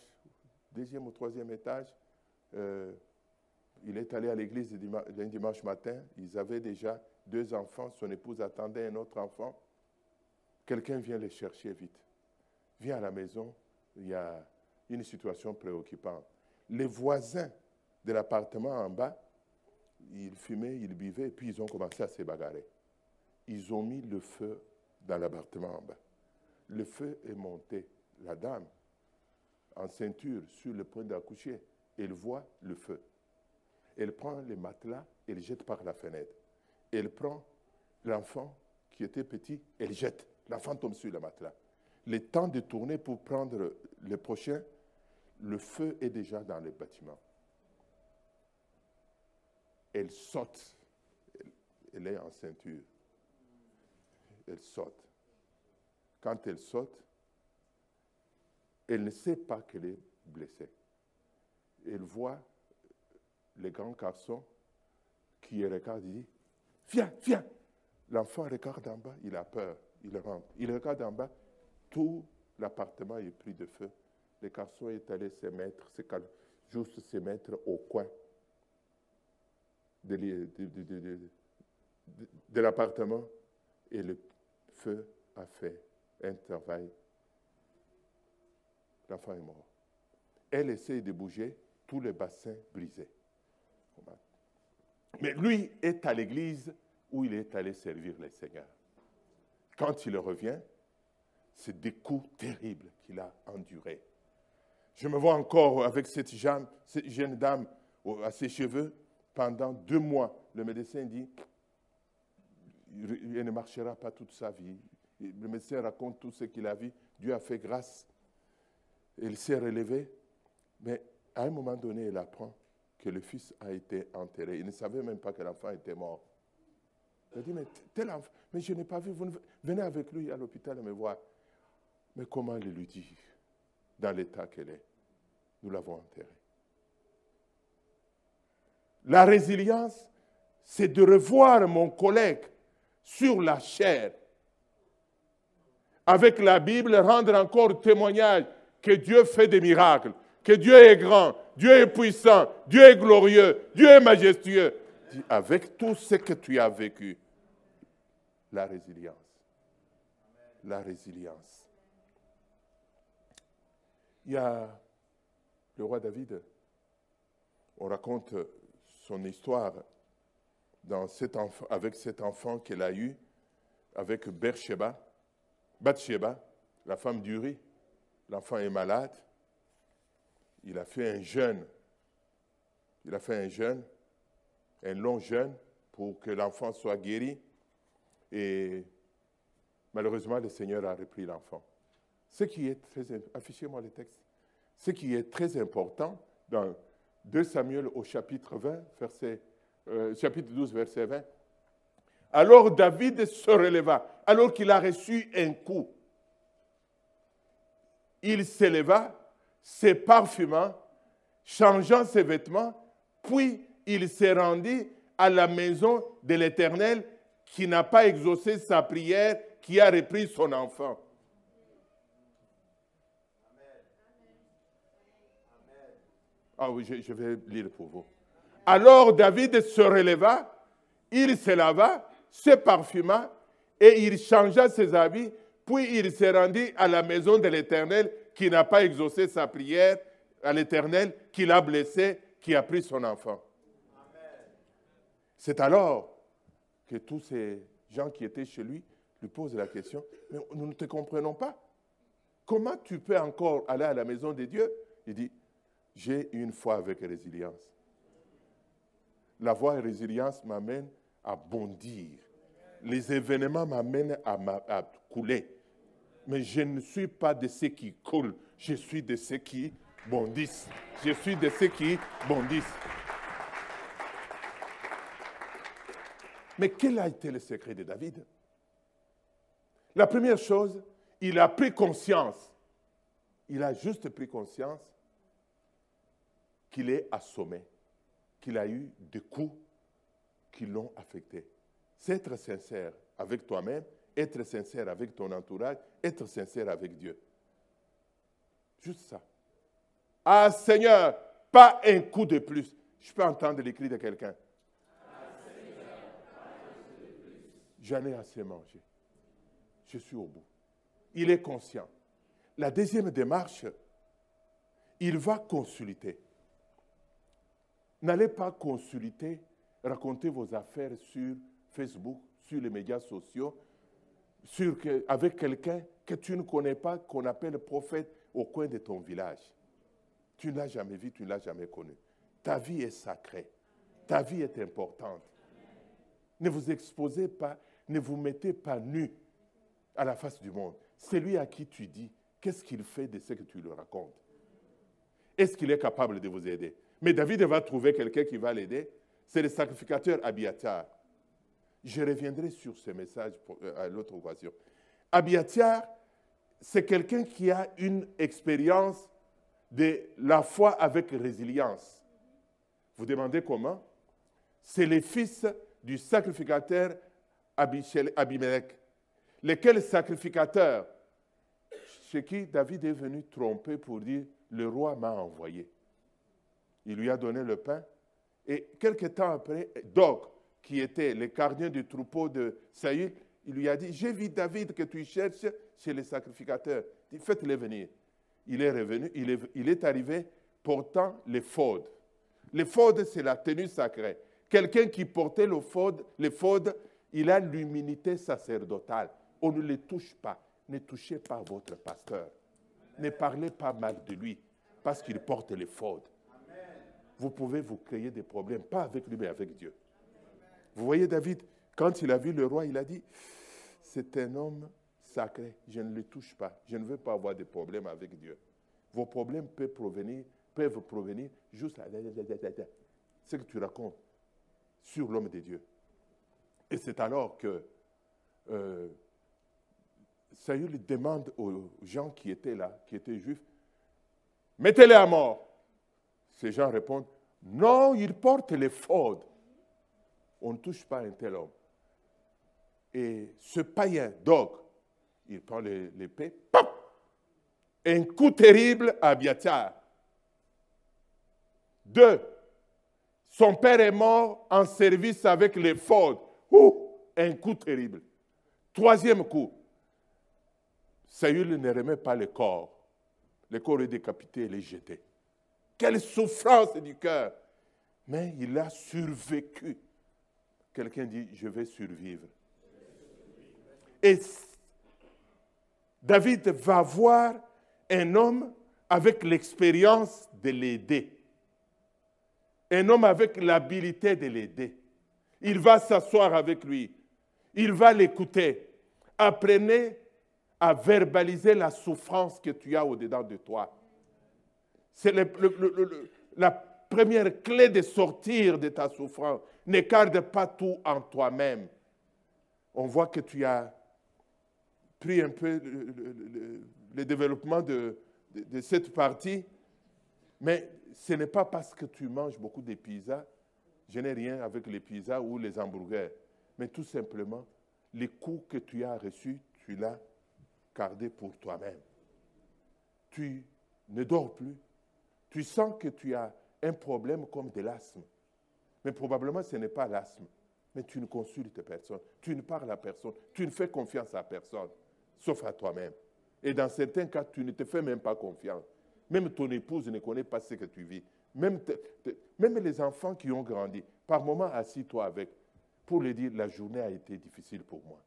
deuxième ou troisième étage. Euh, il est allé à l'église un dimanche matin. Ils avaient déjà deux enfants. Son épouse attendait un autre enfant. Quelqu'un vient les chercher vite. Viens à la maison. Il y a une situation préoccupante. Les voisins de l'appartement en bas, ils fumaient, ils buvaient, puis ils ont commencé à se bagarrer. Ils ont mis le feu dans l'appartement en bas. Le feu est monté. La dame, en ceinture, sur le point d'accoucher, elle voit le feu. Elle prend les matelas et les jette par la fenêtre. Elle prend l'enfant qui était petit, elle jette. L'enfant tombe sur le matelas. Le temps de tourner pour prendre le prochain, le feu est déjà dans le bâtiment. Elle saute. Elle est en ceinture. Elle saute. Quand elle saute, elle ne sait pas qu'elle est blessée. Elle voit les grands garçons qui regardent et Viens, viens L'enfant regarde en bas, il a peur, il rentre. Il regarde en bas, tout l'appartement est pris de feu. Le garçon est allé se mettre, juste se mettre au coin de, de l'appartement et le feu a fait un travail. L'enfant est mort. Elle essaie de bouger, tout le bassin brisé. Mais lui est à l'église où il est allé servir le Seigneur. Quand il revient, c'est des coups terribles qu'il a endurés. Je me vois encore avec cette jeune, cette jeune dame à ses cheveux pendant deux mois. Le médecin dit, il ne marchera pas toute sa vie. Le médecin raconte tout ce qu'il a vu. Dieu a fait grâce. Il s'est relevé. Mais à un moment donné, il apprend que le fils a été enterré. Il ne savait même pas que l'enfant était mort. A dit, mais tel enfant, mais je n'ai pas vu, vous venez avec lui à l'hôpital et me voir. Mais comment il lui dit, dans l'état qu'elle est? Nous l'avons enterré. La résilience, c'est de revoir mon collègue sur la chair. Avec la Bible, rendre encore témoignage que Dieu fait des miracles, que Dieu est grand, Dieu est puissant, Dieu est glorieux, Dieu est majestueux. Avec tout ce que tu as vécu, la résilience. La résilience. Il y a le roi David, on raconte son histoire dans avec cet enfant qu'elle a eu avec Bersheba, Bathsheba, la femme d'Uri. L'enfant est malade. Il a fait un jeûne. Il a fait un jeûne, un long jeûne pour que l'enfant soit guéri. Et malheureusement, le Seigneur a repris l'enfant. Ce qui est très affichez-moi le texte. Ce qui est très important dans 2 Samuel au chapitre 20, verset, euh, chapitre 12, verset 20. Alors David se releva, alors qu'il a reçu un coup. Il s'éleva, se parfumant, changeant ses vêtements, puis il s'est rendu à la maison de l'Éternel qui n'a pas exaucé sa prière, qui a repris son enfant. Ah oui, je, vais lire pour vous. Alors David se releva, il se lava, se parfuma et il changea ses habits, puis il s'est rendu à la maison de l'Éternel qui n'a pas exaucé sa prière, à l'Éternel qui l'a blessé, qui a pris son enfant. C'est alors que tous ces gens qui étaient chez lui lui posent la question, mais nous ne te comprenons pas. Comment tu peux encore aller à la maison de Dieu? Il dit, j'ai une foi avec résilience. La voie résilience m'amène à bondir. Les événements m'amènent à, couler. Mais je ne suis pas de ceux qui coulent, je suis de ceux qui bondissent. Je suis de ceux qui bondissent. Mais quel a été le secret de David? La première chose, il a pris conscience. Il a juste pris conscience qu'il est assommé, qu'il a eu des coups qui l'ont affecté. C'est être sincère avec toi-même, être sincère avec ton entourage, être sincère avec Dieu. Juste ça. Ah Seigneur, pas un coup de plus. Je peux entendre les cris de quelqu'un. J'en ai assez mangé. Je suis au bout. Il est conscient. La deuxième démarche, il va consulter. N'allez pas consulter, raconter vos affaires sur Facebook, sur les médias sociaux, avec quelqu'un que tu ne connais pas, qu'on appelle prophète au coin de ton village. Tu ne l'as jamais vu, tu ne l'as jamais connu. Ta vie est sacrée. Ta vie est importante. Ne vous exposez pas, ne vous mettez pas nu à la face du monde. C'est lui à qui tu dis, qu'est-ce qu'il fait de ce que tu lui racontes? Est-ce qu'il est capable de vous aider? Mais David va trouver quelqu'un qui va l'aider. C'est le sacrificateur Abiatar. Je reviendrai sur ce message euh, à l'autre occasion. Abiatar, c'est quelqu'un qui a une expérience de la foi avec résilience. Vous demandez comment? C'est le fils du sacrificateur Abimelech. Lequel sacrificateur? Chez qui David est venu tromper pour dire Le roi m'a envoyé. Il lui a donné le pain. Et quelque temps après, Dog, qui était le gardien du troupeau de Saül, il lui a dit J'ai vu David que tu cherches chez les sacrificateurs. Faites-le venir il est revenu, il est, arrivé portant l'éphod. L'éphod, c'est la tenue sacrée. Quelqu'un qui portait l'éphod, il a l'humilité sacerdotale. On ne le touche pas. Ne touchez pas votre pasteur. Ne parlez pas mal de lui parce qu'il porte l'éphod. Vous pouvez vous créer des problèmes, pas avec lui, mais avec Dieu. Vous voyez David, quand il a vu le roi, il a dit, c'est un homme sacré. Je ne le touche pas. Je ne veux pas avoir de problèmes avec Dieu. Vos problèmes peuvent provenir, peuvent provenir juste à ce que tu racontes sur l'homme de Dieu. Et c'est alors que euh, Saül demande aux gens qui étaient là, qui étaient juifs, mettez-les à mort. Ces gens répondent, non, il porte les faudes. On ne touche pas un tel homme. Et ce païen, donc, il prend l'épée, un coup terrible à Abiatar. Deux, son père est mort en service avec les. Un coup terrible. Troisième coup, Saül ne remet pas le corps. Le corps est décapité, il est jeté. Quelle souffrance du cœur. Mais il a survécu. Quelqu'un dit, je vais survivre. Et David va voir un homme avec l'expérience de l'aider. Un homme avec l'habilité de l'aider. Il va s'asseoir avec lui. Il va l'écouter. Apprenez à verbaliser la souffrance que tu as au-dedans de toi. C'est la première clé de sortir de ta souffrance. N'écarte pas tout en toi-même. On voit que tu as pris un peu le, développement de, cette partie, mais ce n'est pas parce que tu manges beaucoup de pizzas, je n'ai rien avec les pizzas ou les hamburgers, mais tout simplement, les coups que tu as reçus, tu l'as gardé pour toi-même. Tu ne dors plus. Tu sens que tu as un problème comme de l'asthme. Mais probablement ce n'est pas l'asthme. Mais tu ne consultes personne. Tu ne parles à personne. Tu ne fais confiance à personne sauf à toi-même. Et dans certains cas, tu ne te fais même pas confiance. Même ton épouse ne connaît pas ce que tu vis. Même, les enfants qui ont grandi, par moments, assis-toi avec, pour lui dire, la journée a été difficile pour moi.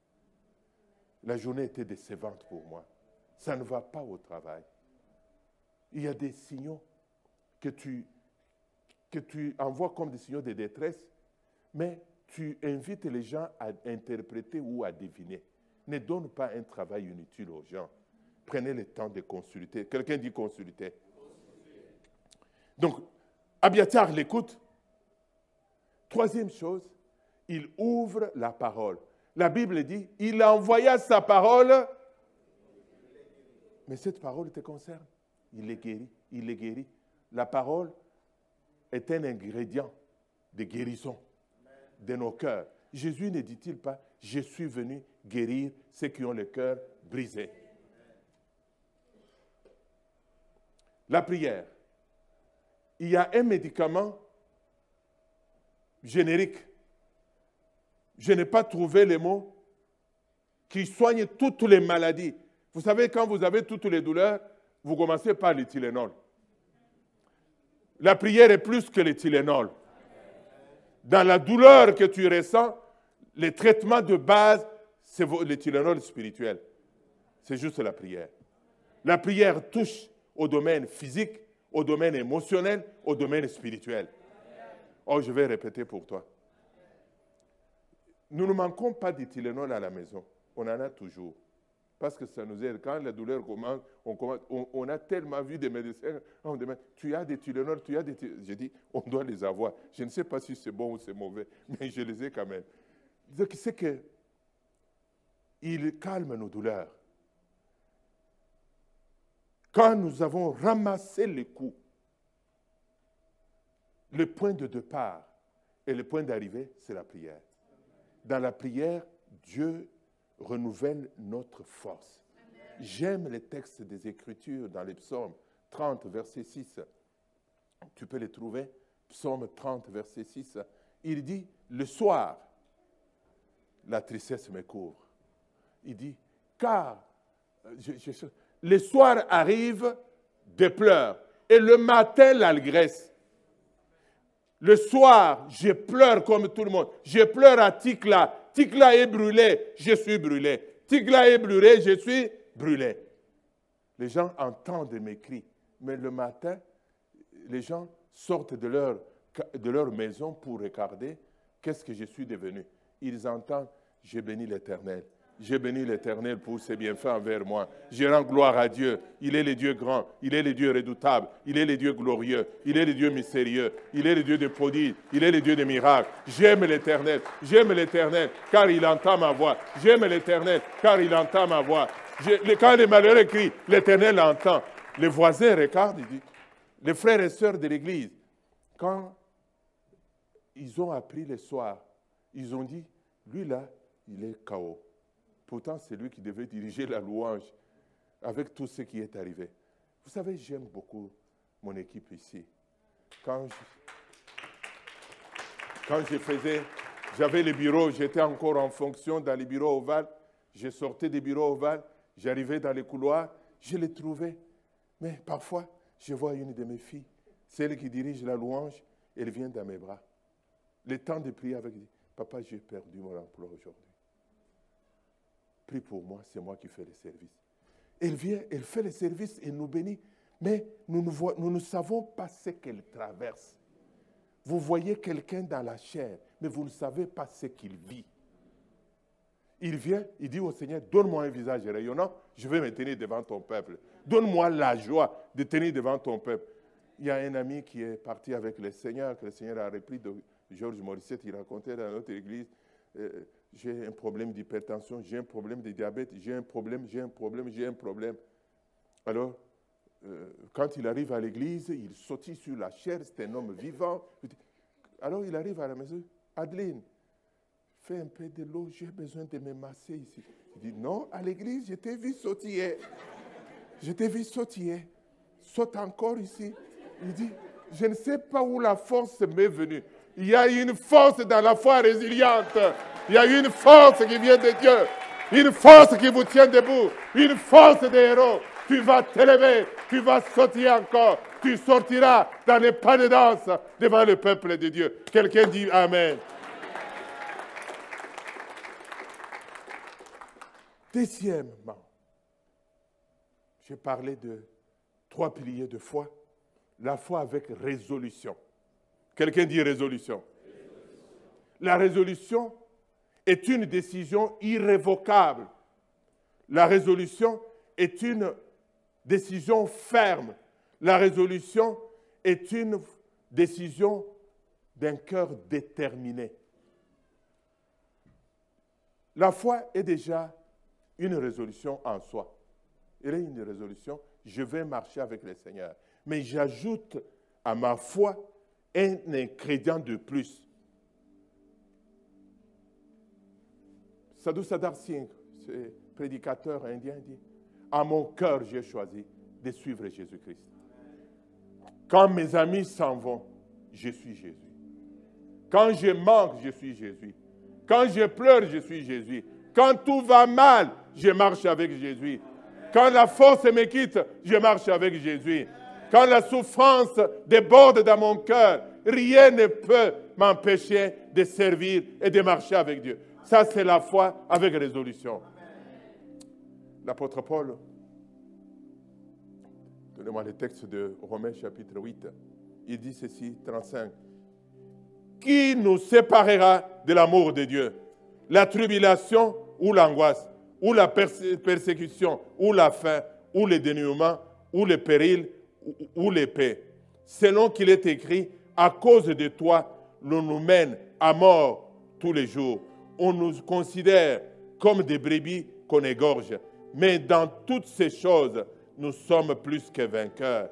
La journée était décevante pour moi. Ça ne va pas au travail. Il y a des signaux que tu, que tu envoies comme des signaux de détresse, mais tu invites les gens à interpréter ou à deviner. Ne donne pas un travail inutile aux gens. Prenez le temps de consulter. Quelqu'un dit consulter. Donc, Abiatar l'écoute. Troisième chose, il ouvre la parole. La Bible dit, il envoya sa parole, mais cette parole te concerne. Il est guéri, il est guéri. La parole est un ingrédient de guérison de nos cœurs. Jésus ne dit-il pas, je suis venu guérir ceux qui ont le cœur brisé. La prière. Il y a un médicament générique. Je n'ai pas trouvé les mots qui soignent toutes les maladies. Vous savez, quand vous avez toutes les douleurs, vous commencez par l'éthylénol. La prière est plus que l'éthylénol. Dans la douleur que tu ressens, les traitements de base, c'est l'éthylénol spirituel. C'est juste la prière. La prière touche au domaine physique, au domaine émotionnel, au domaine spirituel. Oh, je vais répéter pour toi. Nous ne manquons pas d'éthylénol à la maison. On en a toujours. Parce que ça nous aide. Quand la douleur commence, on, a tellement vu des médecins, on demande, tu as des Tylenol, tu as des J'ai dit, on doit les avoir. Je ne sais pas si c'est bon ou c'est mauvais, (laughs) mais je les ai quand même. Donc, c'est que il calme nos douleurs. Quand nous avons ramassé les coups, le point de départ et le point d'arrivée, c'est la prière. Dans la prière, Dieu renouvelle notre force. J'aime les textes des Écritures dans les psaumes 30, verset 6. Tu peux les trouver. Psaume 30, verset 6. Il dit, le soir, la tristesse me couvre. Il dit, car le soir arrive des pleurs et le matin l'algresse. Le soir, je pleure comme tout le monde. Je pleure à Tikla. Tikla est brûlé, je suis brûlé. Tikla est brûlé, je suis brûlé. Les gens entendent mes cris, mais le matin, les gens sortent de leur, de leur maison pour regarder qu'est-ce que je suis devenu. Ils entendent, j'ai béni l'Éternel. J'ai béni l'Éternel pour ses bienfaits envers moi. Je rends gloire à Dieu. Il est le Dieu grand, il est le Dieu redoutable, il est le Dieu glorieux, il est le Dieu mystérieux, il est le Dieu de prodiges, il est le Dieu des miracles. J'aime l'Éternel, j'aime l'Éternel, car il entend ma voix. J'aime l'Éternel, car il entend ma voix. quand les malheureux crient, l'Éternel entend. Les voisins regardent, les frères et sœurs de l'Église, quand ils ont appris le soir, ils ont dit, lui là, il est chaos. Pourtant, c'est lui qui devait diriger la louange avec tout ce qui est arrivé. Vous savez, j'aime beaucoup mon équipe ici. Quand je, faisais, j'avais les bureaux, j'étais encore en fonction dans les bureaux ovales, je sortais des bureaux ovales, j'arrivais dans les couloirs, je les trouvais. Mais parfois, je vois une de mes filles, celle qui dirige la louange, elle vient dans mes bras. Le temps de prier avec, papa, j'ai perdu mon emploi aujourd'hui. Prie pour moi, c'est moi qui fais le service. Elle vient, elle fait le service et nous bénit, mais nous ne, nous ne savons pas ce qu'elle traverse. Vous voyez quelqu'un dans la chair, mais vous ne savez pas ce qu'il vit. Il vient, il dit au Seigneur, donne-moi un visage rayonnant, je vais me tenir devant ton peuple. Donne-moi la joie de tenir devant ton peuple. Il y a un ami qui est parti avec le Seigneur, que le Seigneur a repris de Georges Morissette, il racontait dans notre église. Euh, j'ai un problème d'hypertension, j'ai un problème de diabète, j'ai un problème, j'ai un problème, j'ai un problème. Alors, euh, quand il arrive à l'église, il sautille sur la chair, c'est un homme vivant. Alors il arrive à la maison, Adeline, fais un peu de l'eau, j'ai besoin de me masser ici. Il dit, non, à l'église, je t'ai vu sautiller. Je t'ai vu sautiller. Saute encore ici. Il dit, je ne sais pas où la force m'est venue. Il y a une force dans la foi résiliente. Il y a une force qui vient de Dieu. Une force qui vous tient debout. Une force des héros. Tu vas t'élever. Tu vas sortir encore. Tu sortiras dans les pas de danse devant le peuple de Dieu. Quelqu'un dit Amen. Deuxièmement, j'ai parlé de trois piliers de foi. La foi avec résolution. Quelqu'un dit résolution. La résolution est une décision irrévocable. La résolution est une décision ferme. La résolution est une décision d'un cœur déterminé. La foi est déjà une résolution en soi. Elle est une résolution, je vais marcher avec le Seigneur. Mais j'ajoute à ma foi un ingrédient de plus. Sadhu Sadar Singh, ce prédicateur indien, dit À mon cœur, j'ai choisi de suivre Jésus-Christ. Quand mes amis s'en vont, je suis Jésus. Quand je manque, je suis Jésus. Quand je pleure, je suis Jésus. Quand tout va mal, je marche avec Jésus. Quand la force me quitte, je marche avec Jésus. Quand la souffrance déborde dans mon cœur, rien ne peut m'empêcher de servir et de marcher avec Dieu. Ça, c'est la foi avec résolution. L'apôtre Paul, donnez-moi le texte de Romains chapitre 8, il dit ceci, 35. Qui nous séparera de l'amour de Dieu? La tribulation ou l'angoisse, ou la persécution, ou la faim, ou le dénuement, ou le péril, ou l'épée. Selon qu'il est écrit, à cause de toi, l'on nous mène à mort tous les jours. On nous considère comme des brebis qu'on égorge. Mais dans toutes ces choses, nous sommes plus que vainqueurs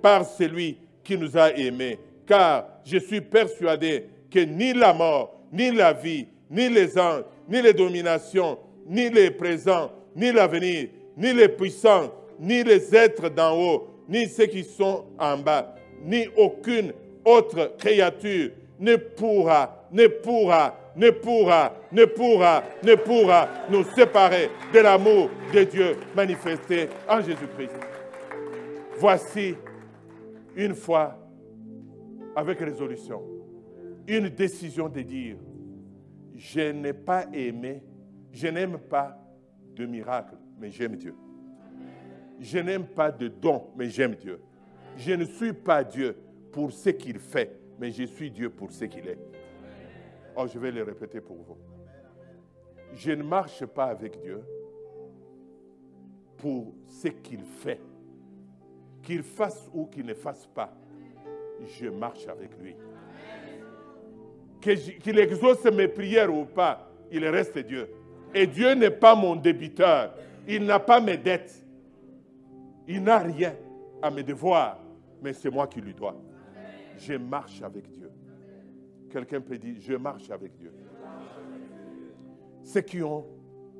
par celui qui nous a aimés. Car je suis persuadé que ni la mort, ni la vie, ni les anges, ni les dominations, ni les présents, ni l'avenir, ni les puissants, ni les êtres d'en haut, ni ceux qui sont en bas, ni aucune autre créature ne pourra, ne pourra, ne pourra, ne pourra, ne pourra nous séparer de l'amour de Dieu manifesté en Jésus-Christ. Voici une fois avec résolution, une décision de dire, je n'ai pas aimé, je n'aime pas de miracles, mais j'aime Dieu. Je n'aime pas de dons, mais j'aime Dieu. Je ne suis pas Dieu pour ce qu'il fait, mais je suis Dieu pour ce qu'il est. Oh, je vais le répéter pour vous. Je ne marche pas avec Dieu pour ce qu'il fait. Qu'il fasse ou qu'il ne fasse pas, je marche avec lui. Qu'il exauce mes prières ou pas, il reste Dieu. Et Dieu n'est pas mon débiteur. Il n'a pas mes dettes. Il n'a rien à mes devoirs, mais c'est moi qui lui dois. Je marche avec Dieu. Quelqu'un peut dire, je marche avec Dieu. Ceux qui ont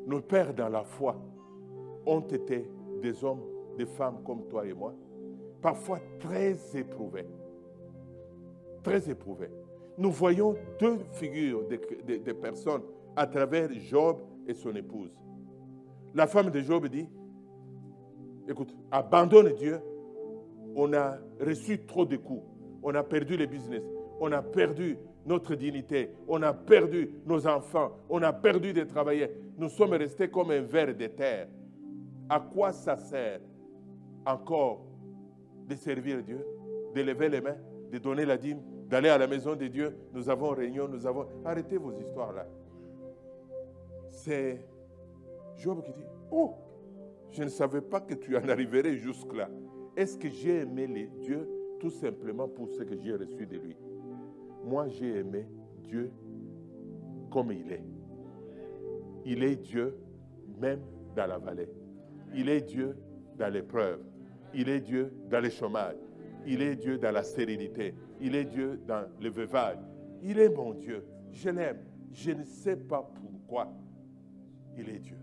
nos pères dans la foi ont été des hommes, des femmes comme toi et moi, parfois très éprouvés. Très éprouvés. Nous voyons deux figures de, de personnes à travers Job et son épouse. La femme de Job dit, écoute, abandonne Dieu, on a reçu trop de coups, on a perdu le business, on a perdu notre dignité, on a perdu nos enfants, on a perdu des travailleurs. Nous sommes restés comme un verre de terre. À quoi ça sert encore de servir Dieu, de lever les mains, de donner la dîme, d'aller à la maison de Dieu? Nous avons réunion, nous avons... Arrêtez vos histoires là. C'est Job qui dit, oh, je ne savais pas que tu en arriverais jusque-là. Est-ce que j'ai aimé les dieux tout simplement pour ce que j'ai reçu de lui? Moi, j'ai aimé Dieu comme il est. Il est Dieu même dans la vallée. Il est Dieu dans l'épreuve. Il est Dieu dans le chômage. Il est Dieu dans la sérénité. Il est Dieu dans le veuvage. Il est mon Dieu. Je l'aime. Je ne sais pas pourquoi. Il est Dieu.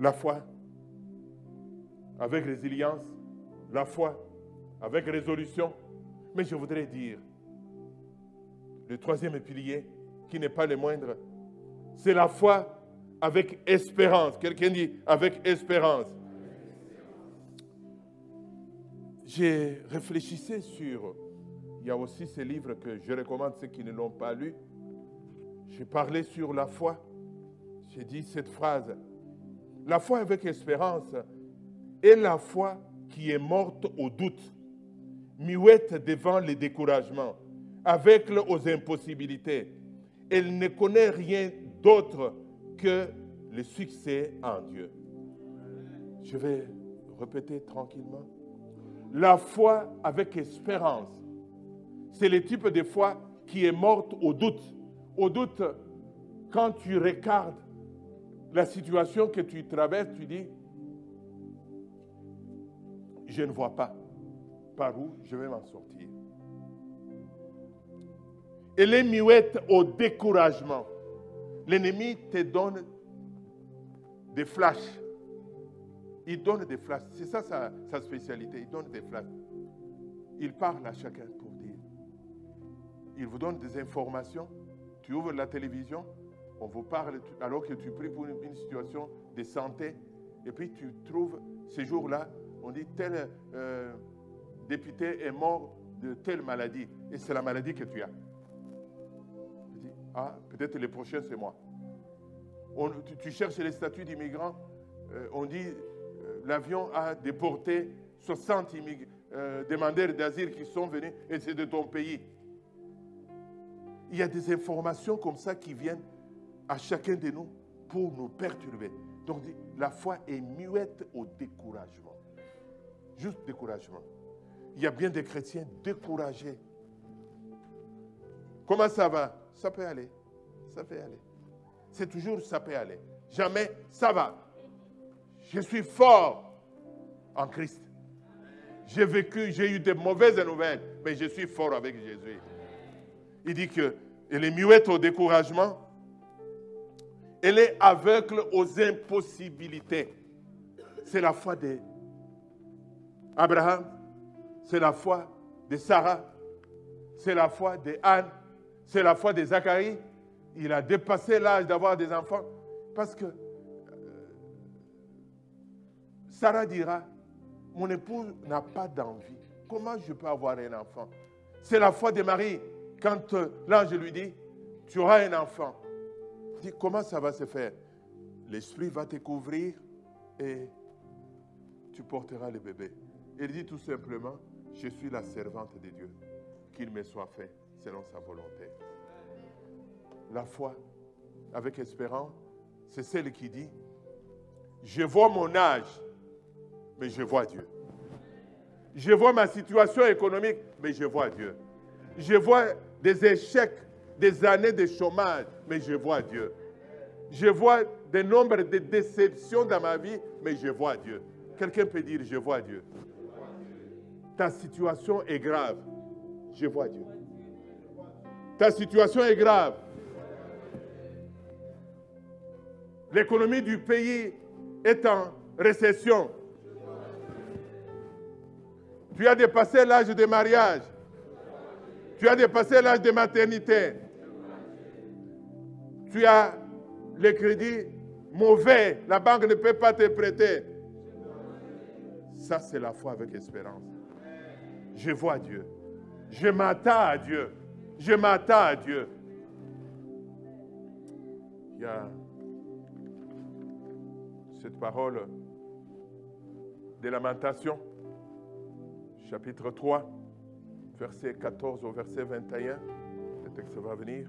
La foi avec résilience, la foi avec résolution. Mais je voudrais dire, le troisième pilier, qui n'est pas le moindre, c'est la foi avec espérance. Quelqu'un dit avec espérance. J'ai réfléchissé sur, il y a aussi ces livres que je recommande ceux qui ne l'ont pas lu. J'ai parlé sur la foi. J'ai dit cette phrase, la foi avec espérance est la foi qui est morte au doute, muette devant les découragements, aveugle aux impossibilités. Elle ne connaît rien d'autre que le succès en Dieu. Je vais répéter tranquillement. La foi avec espérance, c'est le type de foi qui est morte au doute. Au doute, quand tu regardes la situation que tu traverses, tu dis, je ne vois pas par où je vais m'en sortir. Elle est muette au découragement. L'ennemi te donne des flashs. Il donne des flashs. C'est ça sa, sa, spécialité. Il donne des flashs. Il parle à chacun pour dire. Il vous donne des informations. Tu ouvres la télévision, on vous parle alors que tu pries pour une, situation de santé. Et puis tu trouves ces jours-là, on dit tel euh, député est mort de telle maladie. Et c'est la maladie que tu as. Tu dis, ah, peut-être le prochain, c'est moi. tu, cherches les statuts d'immigrants. Euh, on dit, euh, l'avion a déporté 60 demandeurs d'asile qui sont venus et c'est de ton pays. Il y a des informations comme ça qui viennent à chacun de nous pour nous perturber. Donc la foi est muette au découragement. Juste découragement. Il y a bien des chrétiens découragés. Comment ça va? Ça peut aller. Ça peut aller. C'est toujours ça peut aller. Jamais ça va. Je suis fort en Christ. J'ai vécu, j'ai eu de mauvaises nouvelles, mais je suis fort avec Jésus. Il dit que elle est muette au découragement. Elle est aveugle aux impossibilités. C'est la foi d'Abraham, c'est la foi de Sarah, c'est la foi de Anne, c'est la foi de Zacharie. Il a dépassé l'âge d'avoir des enfants parce que euh, Sarah dira, mon épouse n'a pas d'envie. Comment je peux avoir un enfant? C'est la foi de Marie. Quand euh, l'ange lui dit, tu auras un enfant, dit comment ça va se faire? L'Esprit va te couvrir et tu porteras le bébé. Il dit tout simplement, je suis la servante de Dieu, qu'il me soit fait selon sa volonté. La foi, avec espérance, c'est celle qui dit, je vois mon âge, mais je vois Dieu. Je vois ma situation économique, mais je vois Dieu. Je vois des échecs, des années de chômage, mais je vois Dieu. Je vois des nombres de déceptions dans ma vie, mais je vois Dieu. Quelqu'un peut dire, je vois Dieu. Ta situation est grave, je vois Dieu. Ta situation est grave. L'économie du pays est en récession. Tu as dépassé l'âge de mariage. Tu as dépassé l'âge de maternité. Tu as le crédit mauvais. La banque ne peut pas te prêter. Ça, c'est la foi avec espérance. Je vois Dieu. Je m'attends à Dieu. Je m'attends à Dieu. Il y a cette parole de lamentation, chapitre 3 verset 14 au verset 21. Le texte va venir.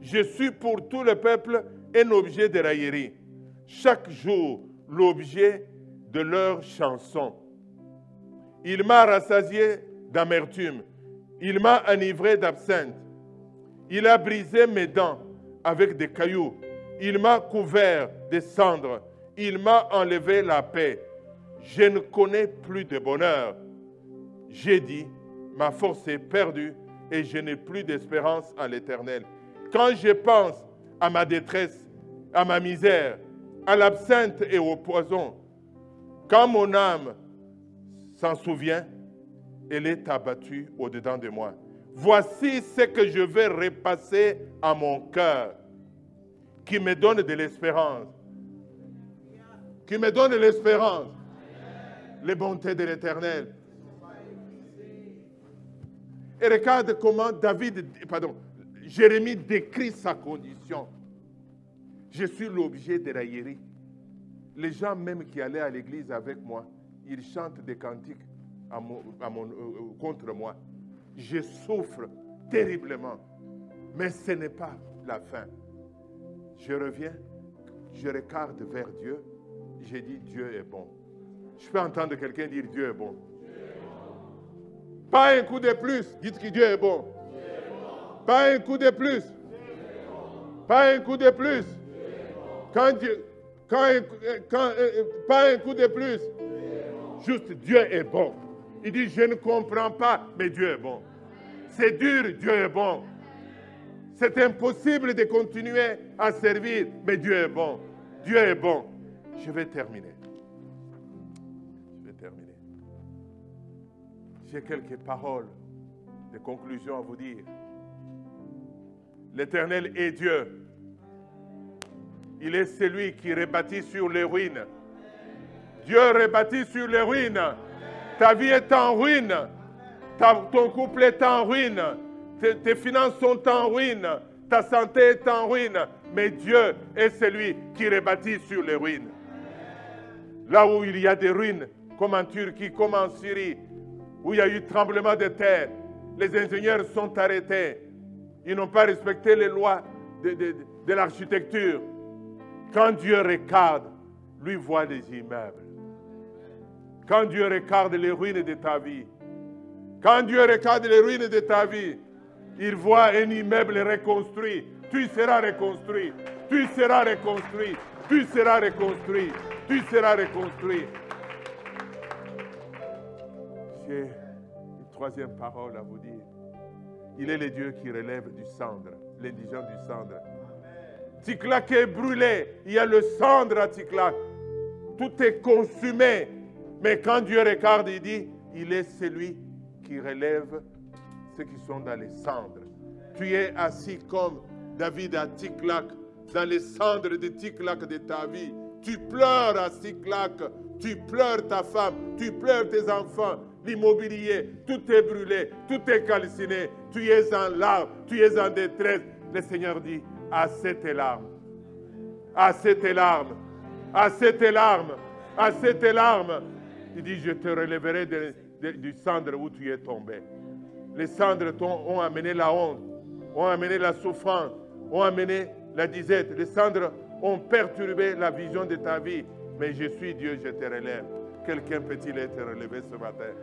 Je suis pour tout le peuple un objet de raillerie. Chaque jour, l'objet de leur chanson. Il m'a rassasié d'amertume. Il m'a enivré d'absinthe. Il a brisé mes dents avec des cailloux. Il m'a couvert de cendres. Il m'a enlevé la paix. Je ne connais plus de bonheur. J'ai dit, ma force est perdue et je n'ai plus d'espérance en l'Éternel. Quand je pense à ma détresse, à ma misère, à l'absinthe et au poison, quand mon âme s'en souvient, elle est abattue au-dedans de moi. Voici ce que je vais repasser à mon cœur, qui me donne de l'espérance. Qui me donne de l'espérance. Les bontés de l'Éternel. Et regarde comment David, pardon, Jérémie décrit sa condition. Je suis l'objet de raillerie. Les gens même qui allaient à l'église avec moi, ils chantent des cantiques à mon, euh, euh, contre moi. Je souffre terriblement. Mais ce n'est pas la fin. Je reviens, je regarde vers Dieu, j'ai dit Dieu est bon. Je peux entendre quelqu'un dire Dieu est bon. Pas un coup de plus. Dites que Dieu est bon. Pas un coup de plus. Pas un coup de plus. Quand Dieu, quand, quand, euh, pas un coup de plus. Juste Dieu est bon. Il dit, je ne comprends pas, mais Dieu est bon. C'est dur, Dieu est bon. C'est impossible de continuer à servir, mais Dieu est bon. Dieu est bon. Je vais terminer. Je vais terminer. J'ai quelques paroles de conclusion à vous dire. L'Éternel est Dieu. Il est celui qui rebâtit sur les ruines. Dieu rebâtit sur les ruines. Ta vie est en ruine. ton couple est en ruine. Tes, finances sont en ruine. Ta santé est en ruine. Mais Dieu est celui qui rebâtit sur les ruines. Là où il y a des ruines, comme en Turquie, comme en Syrie, où il y a eu tremblement de terre, les ingénieurs sont arrêtés. Ils n'ont pas respecté les lois de l'architecture. Quand Dieu regarde, lui voit les immeubles. Quand Dieu regarde les ruines de ta vie, quand Dieu regarde les ruines de ta vie, il voit un immeuble reconstruit. Tu seras reconstruit. Tu seras reconstruit. Tu seras reconstruit. Tu seras reconstruit. J'ai une troisième parole à vous dire. Il est le Dieu qui relève du cendre, l'indigent du cendre. Ticlac est brûlé. Il y a le cendre à Ticlac. Tout est consumé. Mais quand Dieu regarde, il dit, il est celui qui relève ceux qui sont dans les cendres. Tu es assis comme David à Ticlac, dans les cendres de Ticlac de ta vie. Tu pleures à Ticlac, tu pleures ta femme, tu pleures tes enfants, l'immobilier, tout est brûlé, tout est calciné, tu es en larmes, tu es en détresse. Le Seigneur dit, assez tes larmes, assez tes larmes, assez tes larmes, assez tes larmes. Il dit, je te relèverai du cendre où tu es tombé. Les cendres ont amené la honte, ont amené la souffrance, ont amené la disette. Les cendres ont perturbé la vision de ta vie. Mais je suis Dieu, je te relève. Quelqu'un peut-il être relevé ce matin?